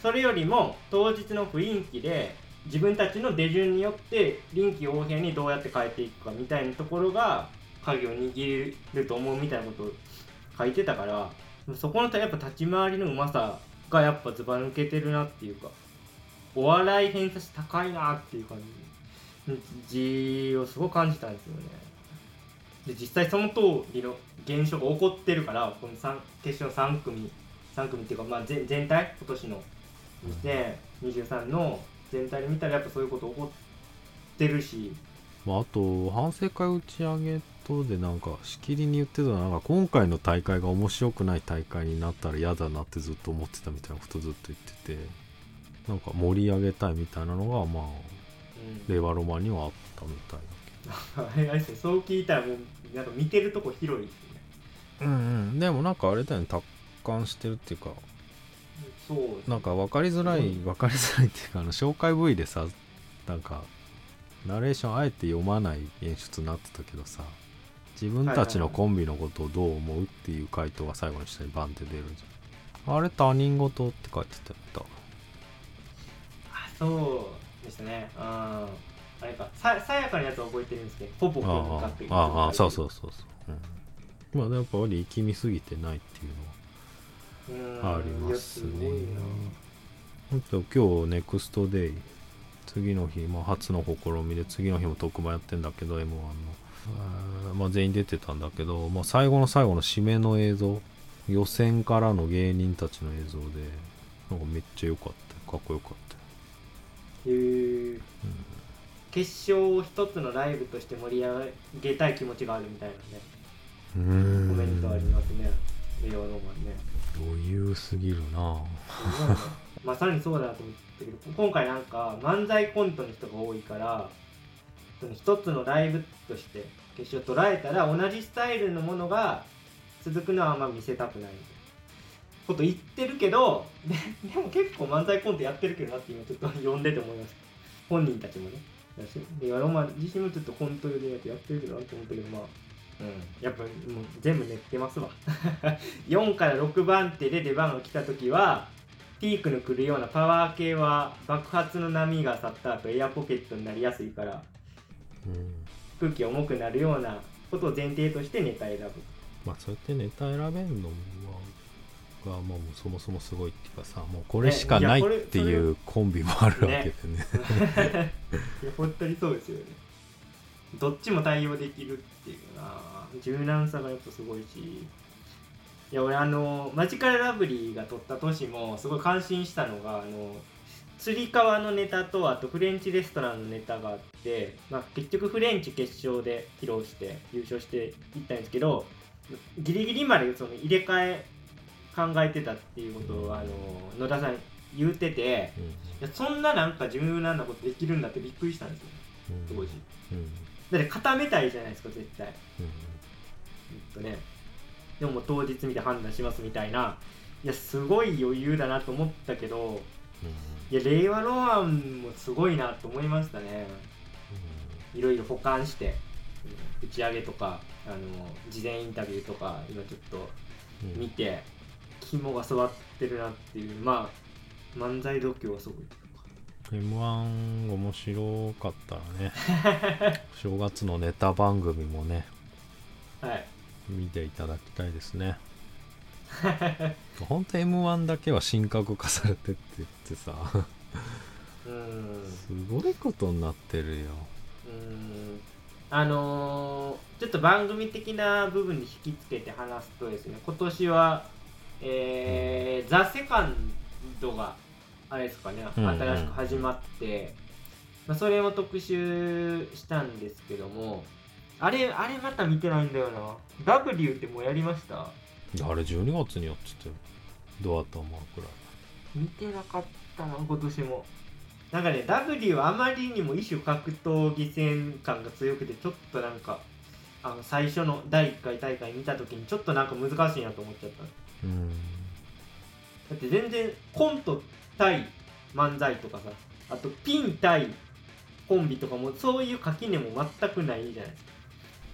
それよりも当日の雰囲気で自分たちの出順によって臨機応変にどうやって変えていくかみたいなところが鍵を握ると思うみたいなことを書いてたからそこのやっぱ立ち回りのうまさがやっぱずば抜けてるなっていうかお笑い偏差値高いなっていう感じをすごい感じたんですよね。で実際その通りの現象が起こってるからこの決勝3組3組っていうか、まあ、全全体今年の。2023の全体で見たらやっぱそういうこと起こってるし。まあ、あと反省会打ち上げとでなんかしきりに言ってたのはなんか今回の大会が面白くない大会になったら嫌だなってずっと思ってたみたいなことずっと言っててなんか盛り上げたいみたいなのがまあうん。令和ロマンにはあったみたいだあれあれですねそう聞いたらもうなんか見てる。とこ広いですねけどうんうん。でもなんかあれだよね達観してるっていうかそうですなんか分かりづらいうん。分かりづらいっていうかあの紹介 V でさなんかナレーションあえて読まない演出になってたけどさ自分たちのコンビのことをどう思うっていう回答が最後に下にバンって出るじゃんあれ他人事って書いてた。よ多分あそうですね。うんあれか。ささやかなやつは覚えてるんですけどほぼほぼあかってあああそうそうそうそう、うん、まあやっぱり力みすぎてないっていうのはうんありますね。いやごいな。本当今日ネクストデイ。次の日、まあ、初の試みで次の日も特番やってんだけど m 1のまあ全員出てたんだけど、まあ、最後の最後の締めの映像予選からの芸人たちの映像でなんかめっちゃ良かった。よかっこよかった。よへえ決勝を一つのライブとして盛り上げたい気持ちがあるみたいなね。うーん。コメントありますね。令和ロマンね。余裕すぎるな。まさにそうだなと思ったけど今回なんか漫才コントの人が多いからその一つのライブとして決勝捉えたら同じスタイルのものが続くのはあんま見せたくない。こと言ってるけどででも結構漫才コントやってるけどなって今ちょっと読んでて思いました。本人たちもね。だしでロマン自身もちょっとコントでやってやってるけどなって思ったけどまあうん、やっぱもう全部練ってますわ。[laughs] 4から6番手で出番が来た時はピークの来るようなパワー系は爆発の波が去った後エアポケットになりやすいからうん空気重くなるようなことを前提としてネタ選ぶ。まあそうやってネタ選べんのはがもうそもそもすごいっていうかさもうこれしかないっていうコンビもあるわけでね。[laughs] いや本当にそうですよね。どっちも対応できるっていうな柔軟さがやっぱすごいし。いや俺あのマジカルラブリーが撮った年もすごい感心したのがあのつり革のネタとあとフレンチレストランのネタがあって、まあ、結局フレンチ決勝で披露して優勝していったんですけどギリギリまでその入れ替え考えてたっていうことをあの野田さん言うてていやそんななんか柔軟なことできるんだってびっくりしたんですようん。当時。うん。だって固めたいじゃないですか絶対。うん。ほんとね。でももう当日見て判断しますみたいな。いやすごい余裕だなと思ったけどいや令和ロマンもすごいなと思いましたね。いろいろ保管してうん打ち上げとかあの事前インタビューとか今ちょっとうん。見て肝が座ってるなっていうまあ漫才度胸はすごい。m 1面白かったらね [laughs] 正月のネタ番組もねはい。見ていただきたいですね [laughs] ほんと m 1だけは神格化されてって言ってさ。うん。すごいことになってるよ。うん。あのーちょっと番組的な部分に引きつけて話すとですね今年は、えーザ・セカンドがあれですかねうんうん新しく始まって、まあ、それも特集したんですけどもあれあれまた見てないんだよな。W ってもうやりました？あれ12月にやってたよどうだと思う？くらい見てなかったな今年も。なんかね W はあまりにも異種格闘技戦感が強くてちょっとなんかあの最初の第1回大会見た時にちょっとなんか難しいなと思っちゃった。うん。だって全然コント対漫才とかさあとピン対コンビとかもそういう垣根も全くないじゃないですか。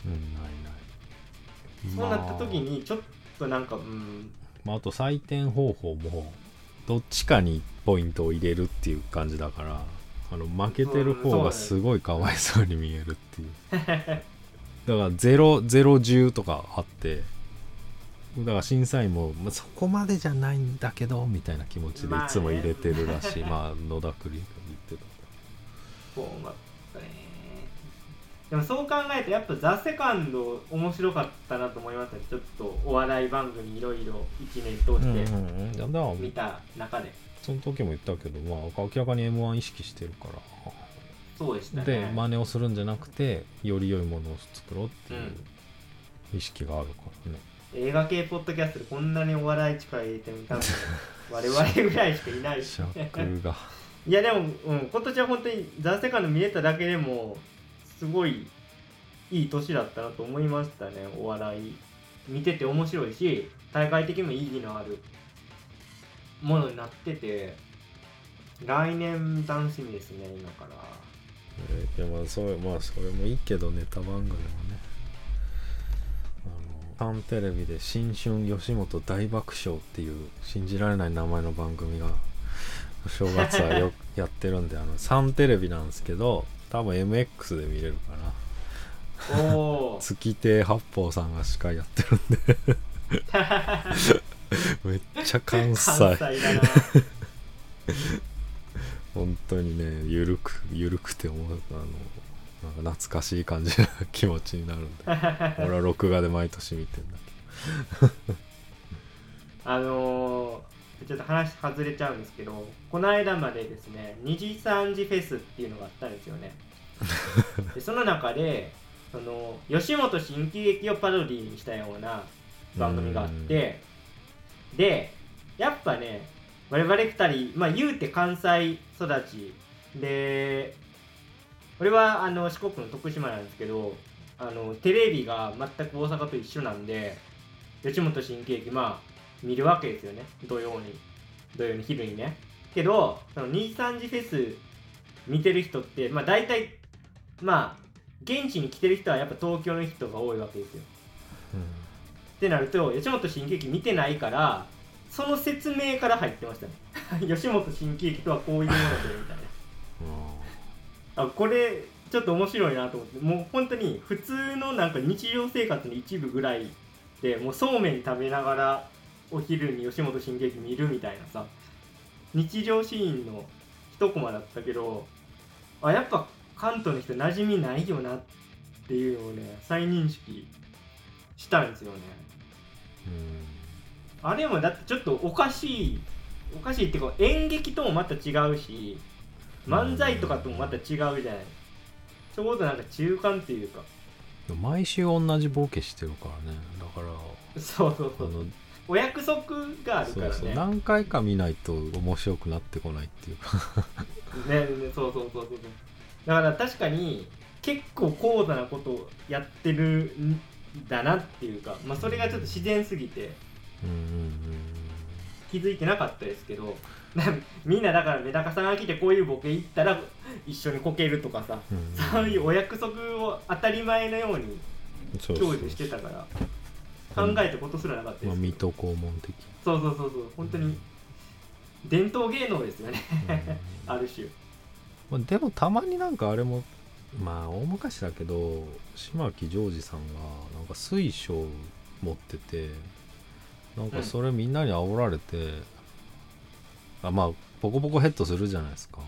うんないない。そうなった時にちょっとなんかうんまあ、あと採点方法もどっちかにポイントを入れるっていう感じだからあの負けてる方がすごいかわいそうに見えるっていう。[laughs] だから0010とかあってだから審査員も、まあ、そこまでじゃないんだけどみたいな気持ちでいつも入れてるらしい、まあ野田クリが言ってたこうまったねでもそう考えるとやっぱ「ザ・セカンド面白かったなと思いました。ねちょっとお笑い番組いろいろ1年通うんうんして見た。中で、その時も言ったけど、まあ、明らかに m 1意識してるから。そうでしたね。で真似をするんじゃなくてより良いものを作ろうっていう意識があるからね、映画系ポッドキャストでこんなにお笑い力入れてるの多分我々ぐらいしかいない。[laughs] しいやでも、うん、今年は本当に「ザ・セカンド見れただけでもすごいいい年だったなと思いましたね。お笑い見てて面白いし大会的にも意義のあるものになってて。来年楽しみですね今から。えーいやまあそれまあそれもいいけどネタ番組もね。あのサンテレビで「新春吉本大爆笑」っていう信じられない名前の番組が正月はよ [laughs] やってるんであのサンテレビなんですけど多分 MX で見れるかな。おお月亭八方さんが司会やってるんで。[laughs] めっちゃ関西。本当にねゆるくゆるくて思うあのなんか懐かしい感じな気持ちになるんで。俺は録画で毎年見てんだ [laughs] あのーちょっと話外れちゃうんですけどこの間までですね2時3時フェスっていうのがあったんですよね。[laughs] でその中でその吉本新喜劇をパロディにしたような番組があってでやっぱね我々2人まあ言うて関西育ちで俺はあの四国の徳島なんですけどあのテレビが全く大阪と一緒なんで吉本新喜劇まあ見るわけですよね。土曜に。土曜に昼にね。けどその23時フェス見てる人ってまあ大体まあ現地に来てる人はやっぱ東京の人が多いわけですよ。ってなると吉本新喜劇見てないからその説明から入ってましたね。[laughs] 吉本新喜劇とはこういうものでみたいな。あこれちょっと面白いなと思って。もう本当に普通のなんか日常生活の一部ぐらいでもうそうめん食べながらお昼に吉本新喜劇見るみたいなさ日常シーンの一コマだったけどあやっぱ関東の人馴染みないよなっていうのをね再認識したんですよね。あれもだってちょっとおかしいおかしいっていうか演劇ともまた違うし漫才とかともまた違うじゃない。ちょうどなんか中間っていうか。うん毎週同じボケしてるからね。だからそうそうそう。あのお約束があるからね。そうそう。何回か見ないと面白くなってこないっていうか。ねねそうそうそうそう。そうだから確かに結構高度なことをやってるんだなっていうか、まあ、それがちょっと自然すぎて気づいてなかったですけど [laughs] みんなだからメダカさんが来てこういうボケ言ったら一緒にこけるとかさうんうん。そういうお約束を当たり前のようにそうそう享受してたから考えたことすらなかったです。まあ、水戸黄門的、そうそうそうそう。本当に伝統芸能ですよね。うん。ある種。まあ、でもたまになんかあれもまあ大昔だけど島木ジョージさんがなんか水晶持っててなんかそれみんなに煽られて、あまあポコポコヘッドするじゃないですか。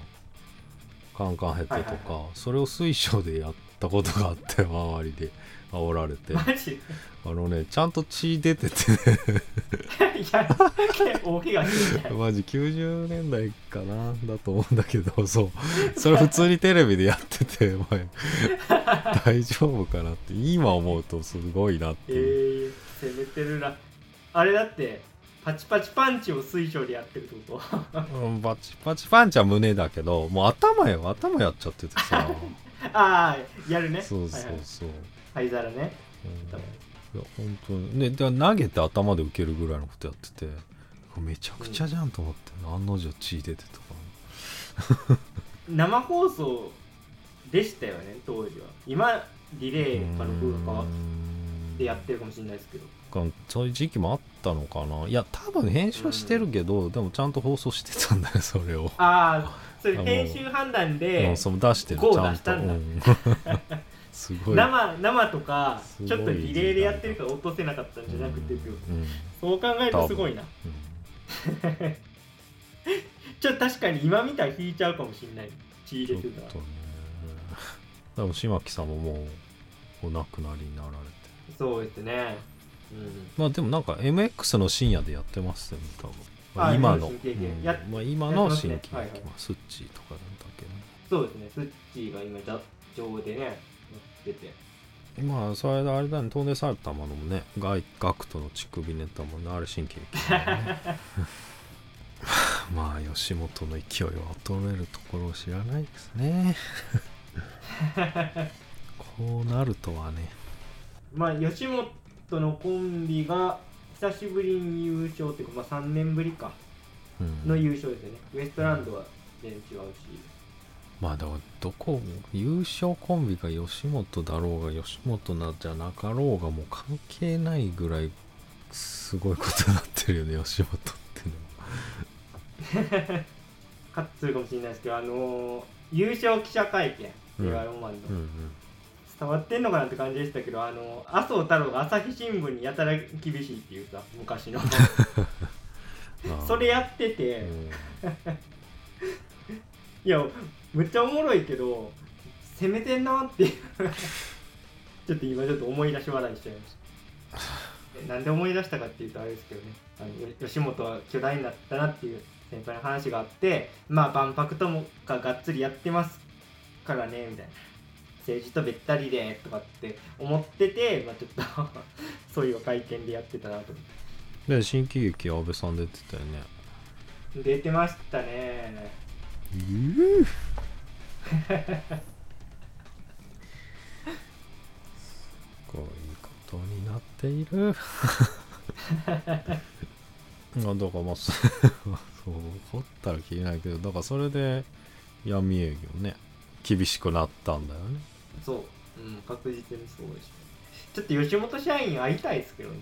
カンカンヘッドとか、はいはいそれを水晶でやったことがあって周りで煽られて。マジあのねちゃんと血出てていや大怪我してみたい。マジ90年代かなだと思うんだけどそう。それ普通にテレビでやっててお前。大丈夫かなって。今思うとすごいなってえいう、ー、攻めてるな。あれだってパチパチパンチを水晶でやってるってこと？うんバチバチパンチは胸だけどもう頭よ頭やっちゃっててさ。[laughs] ああやるね。そうそうはいはいそう、灰皿ね。うんいや本当に。ねで投げて頭で受けるぐらいのことやっててめちゃくちゃじゃんと思って、案の定血出てとか [laughs] 生放送でしたよね当時は。今リレーか録画かでやってるかもしれないですけど。かそういう時期もあったのかな。いや多分編集はしてるけど、でもちゃんと放送してたんだよそれを、ああそれ編集判断うで出してるこうちゃんと、出したんだうん [laughs] すごい。生生とかちょっとリレーでやってるから落とせなかったんじゃなくてっていううん。そう考えるとすごいな。うん。[laughs] ちょっと確かに今見たら引いちゃうかもしれない。血入れてたら。とね。でも島木さんももうお亡くなりになられて。そうですね。うん。まあでもなんか MX の深夜でやってますよね多分、まあ、あ今の、まあ、今の新喜劇、やってますね。はいはい。まあ、スッチーとかなんだけどそうですね。スッチーが今座上でねやって。てまあそれであれだね東電されたものもねガイガクトの乳首ネタもねあれ新喜劇だね。[laughs] まあ吉本の勢いは衰えるところを知らないですね。[laughs] こうなるとはね。まあ吉本のコンビが久しぶりに優勝っていうか、まあ、3年ぶりか。うん。の優勝ですよね、ウエストランドは全然違うしまあだからどこ優勝コンビが吉本だろうが吉本なんじゃなかろうがもう関係ないぐらいすごいことになってるよね [laughs] 吉本ってのは。カッツするかもしれないですけどあのー優勝記者会見うん映画ロマンの、うんうん伝わってんのかなって感じでしたけどあの麻生太郎が朝日新聞にやたら厳しいっていうさ昔の。[laughs] それやってて、うん。いやむっちゃおもろいけど攻めてんなっていう。[laughs] ちょっと今ちょっと思い出し笑いしちゃいました。え [laughs] なんで思い出したかっていうとあれですけどね。あのよ吉本は巨大になったなっていう先輩の話があってまあ万博ともががっつりやってますからねみたいな。政治とべったりでとかって思ってて、まあ、ちょっと [laughs] そういう会見でやってたなと思って。で新喜劇安倍さん出てたよね。出てましたね。うすごいことになっている。あだからまあそそう掘ったら消えないけどだからそれで闇営業ね。厳しくなったんだよね。そう、うん、確実にそうでしょちょっと吉本社員会いたいですけどね。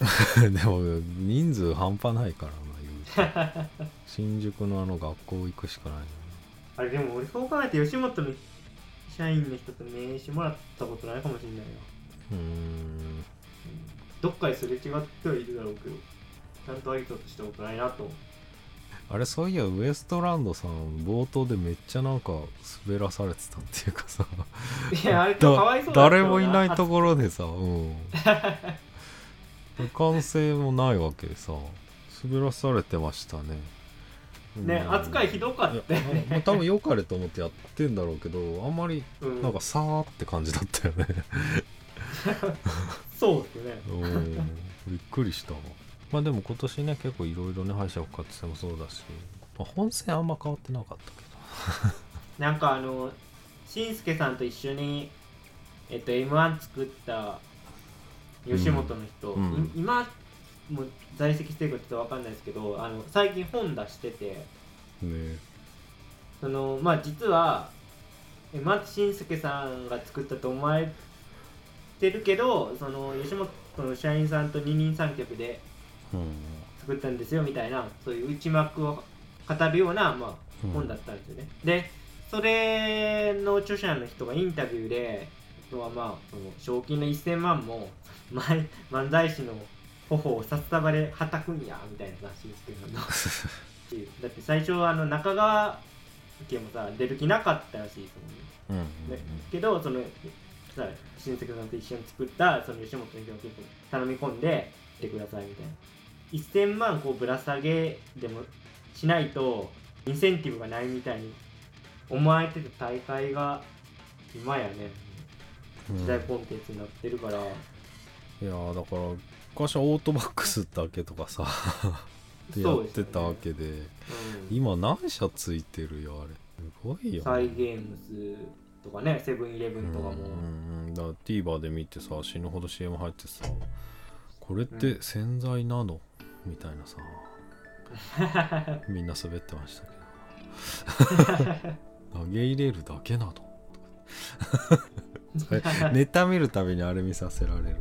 [laughs] でも人数半端ないからな [laughs] 新宿のあの学校行くしかないよね。あれでも俺そう考えて吉本の社員の人と名刺もらったことないかもしれないな、うーん。うんどっかですれ違ってはいるだろうけどちゃんと挨拶したことないなと。あれそういやウエストランドさん冒頭でめっちゃなんか滑らされてたっていうかさ。いやあれかわいだそうだ誰もいないところでさうん。完成もないわけでさ滑らされてましたね。ねうん。扱いひどかったよまあ多分良かれと思ってやってんだろうけどあんまりうん。なんかさーって感じだったよね。[laughs] そうですね。[laughs] うん。びっくりしたわ。まあでも今年ね結構いろいろね敗者復活戦もそうだし、まあ、本戦あんま変わってなかったけ [laughs] なんかあのしんすけさんと一緒にえっと m 1作った吉本の人、うん。うん。い今もう在籍してるかちょっとわかんないですけどあの最近本出してて。どね。そのまあ実はえ松信介さんが作ったと思われてるけどその吉本の社員さんと二人三脚でうん。作ったんですよみたいなそういう内幕を語るような、まあ、うん。本だったんですよね、でそれの著者の人がインタビューで要はまあその賞金の1000万も前漫才師の頬を札束ではたくんやみたいならしいんですけど。だって最初あの中川家もさ出る気なかったらしいですもんね。うんねけどそのさ親戚さんと一緒に作ったその吉本の人が結構頼み込んで来てくださいみたいな1000万こうぶら下げでもしないとインセンティブがないみたいに思われてた大会が今やねうん時代コンテンツになってるから、いやーだから昔はオートバックスだけとかさ [laughs] でやってたわけで。うん。今何社ついてるよあれ。すごいよ、サイゲームスとかねセブンイレブンとかも、うんうんうん。だから TVer で見てさ死ぬほど CM 入ってさこれって洗剤なの、みたいなさ。[laughs] みんな滑ってましたけど。[laughs] 投げ入れるだけなの？ネタ見るたびにあれ見させられるっていう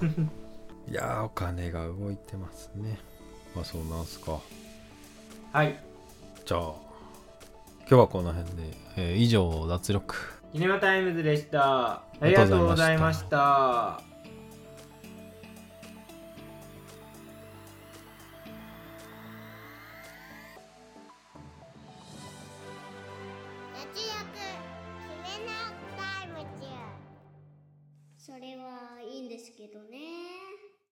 [laughs] いやーお金が動いてますね。まあそうなんすか。はい。じゃあ今日はこの辺で、えー以上脱力。キネマタイムズでした。ありがとうございました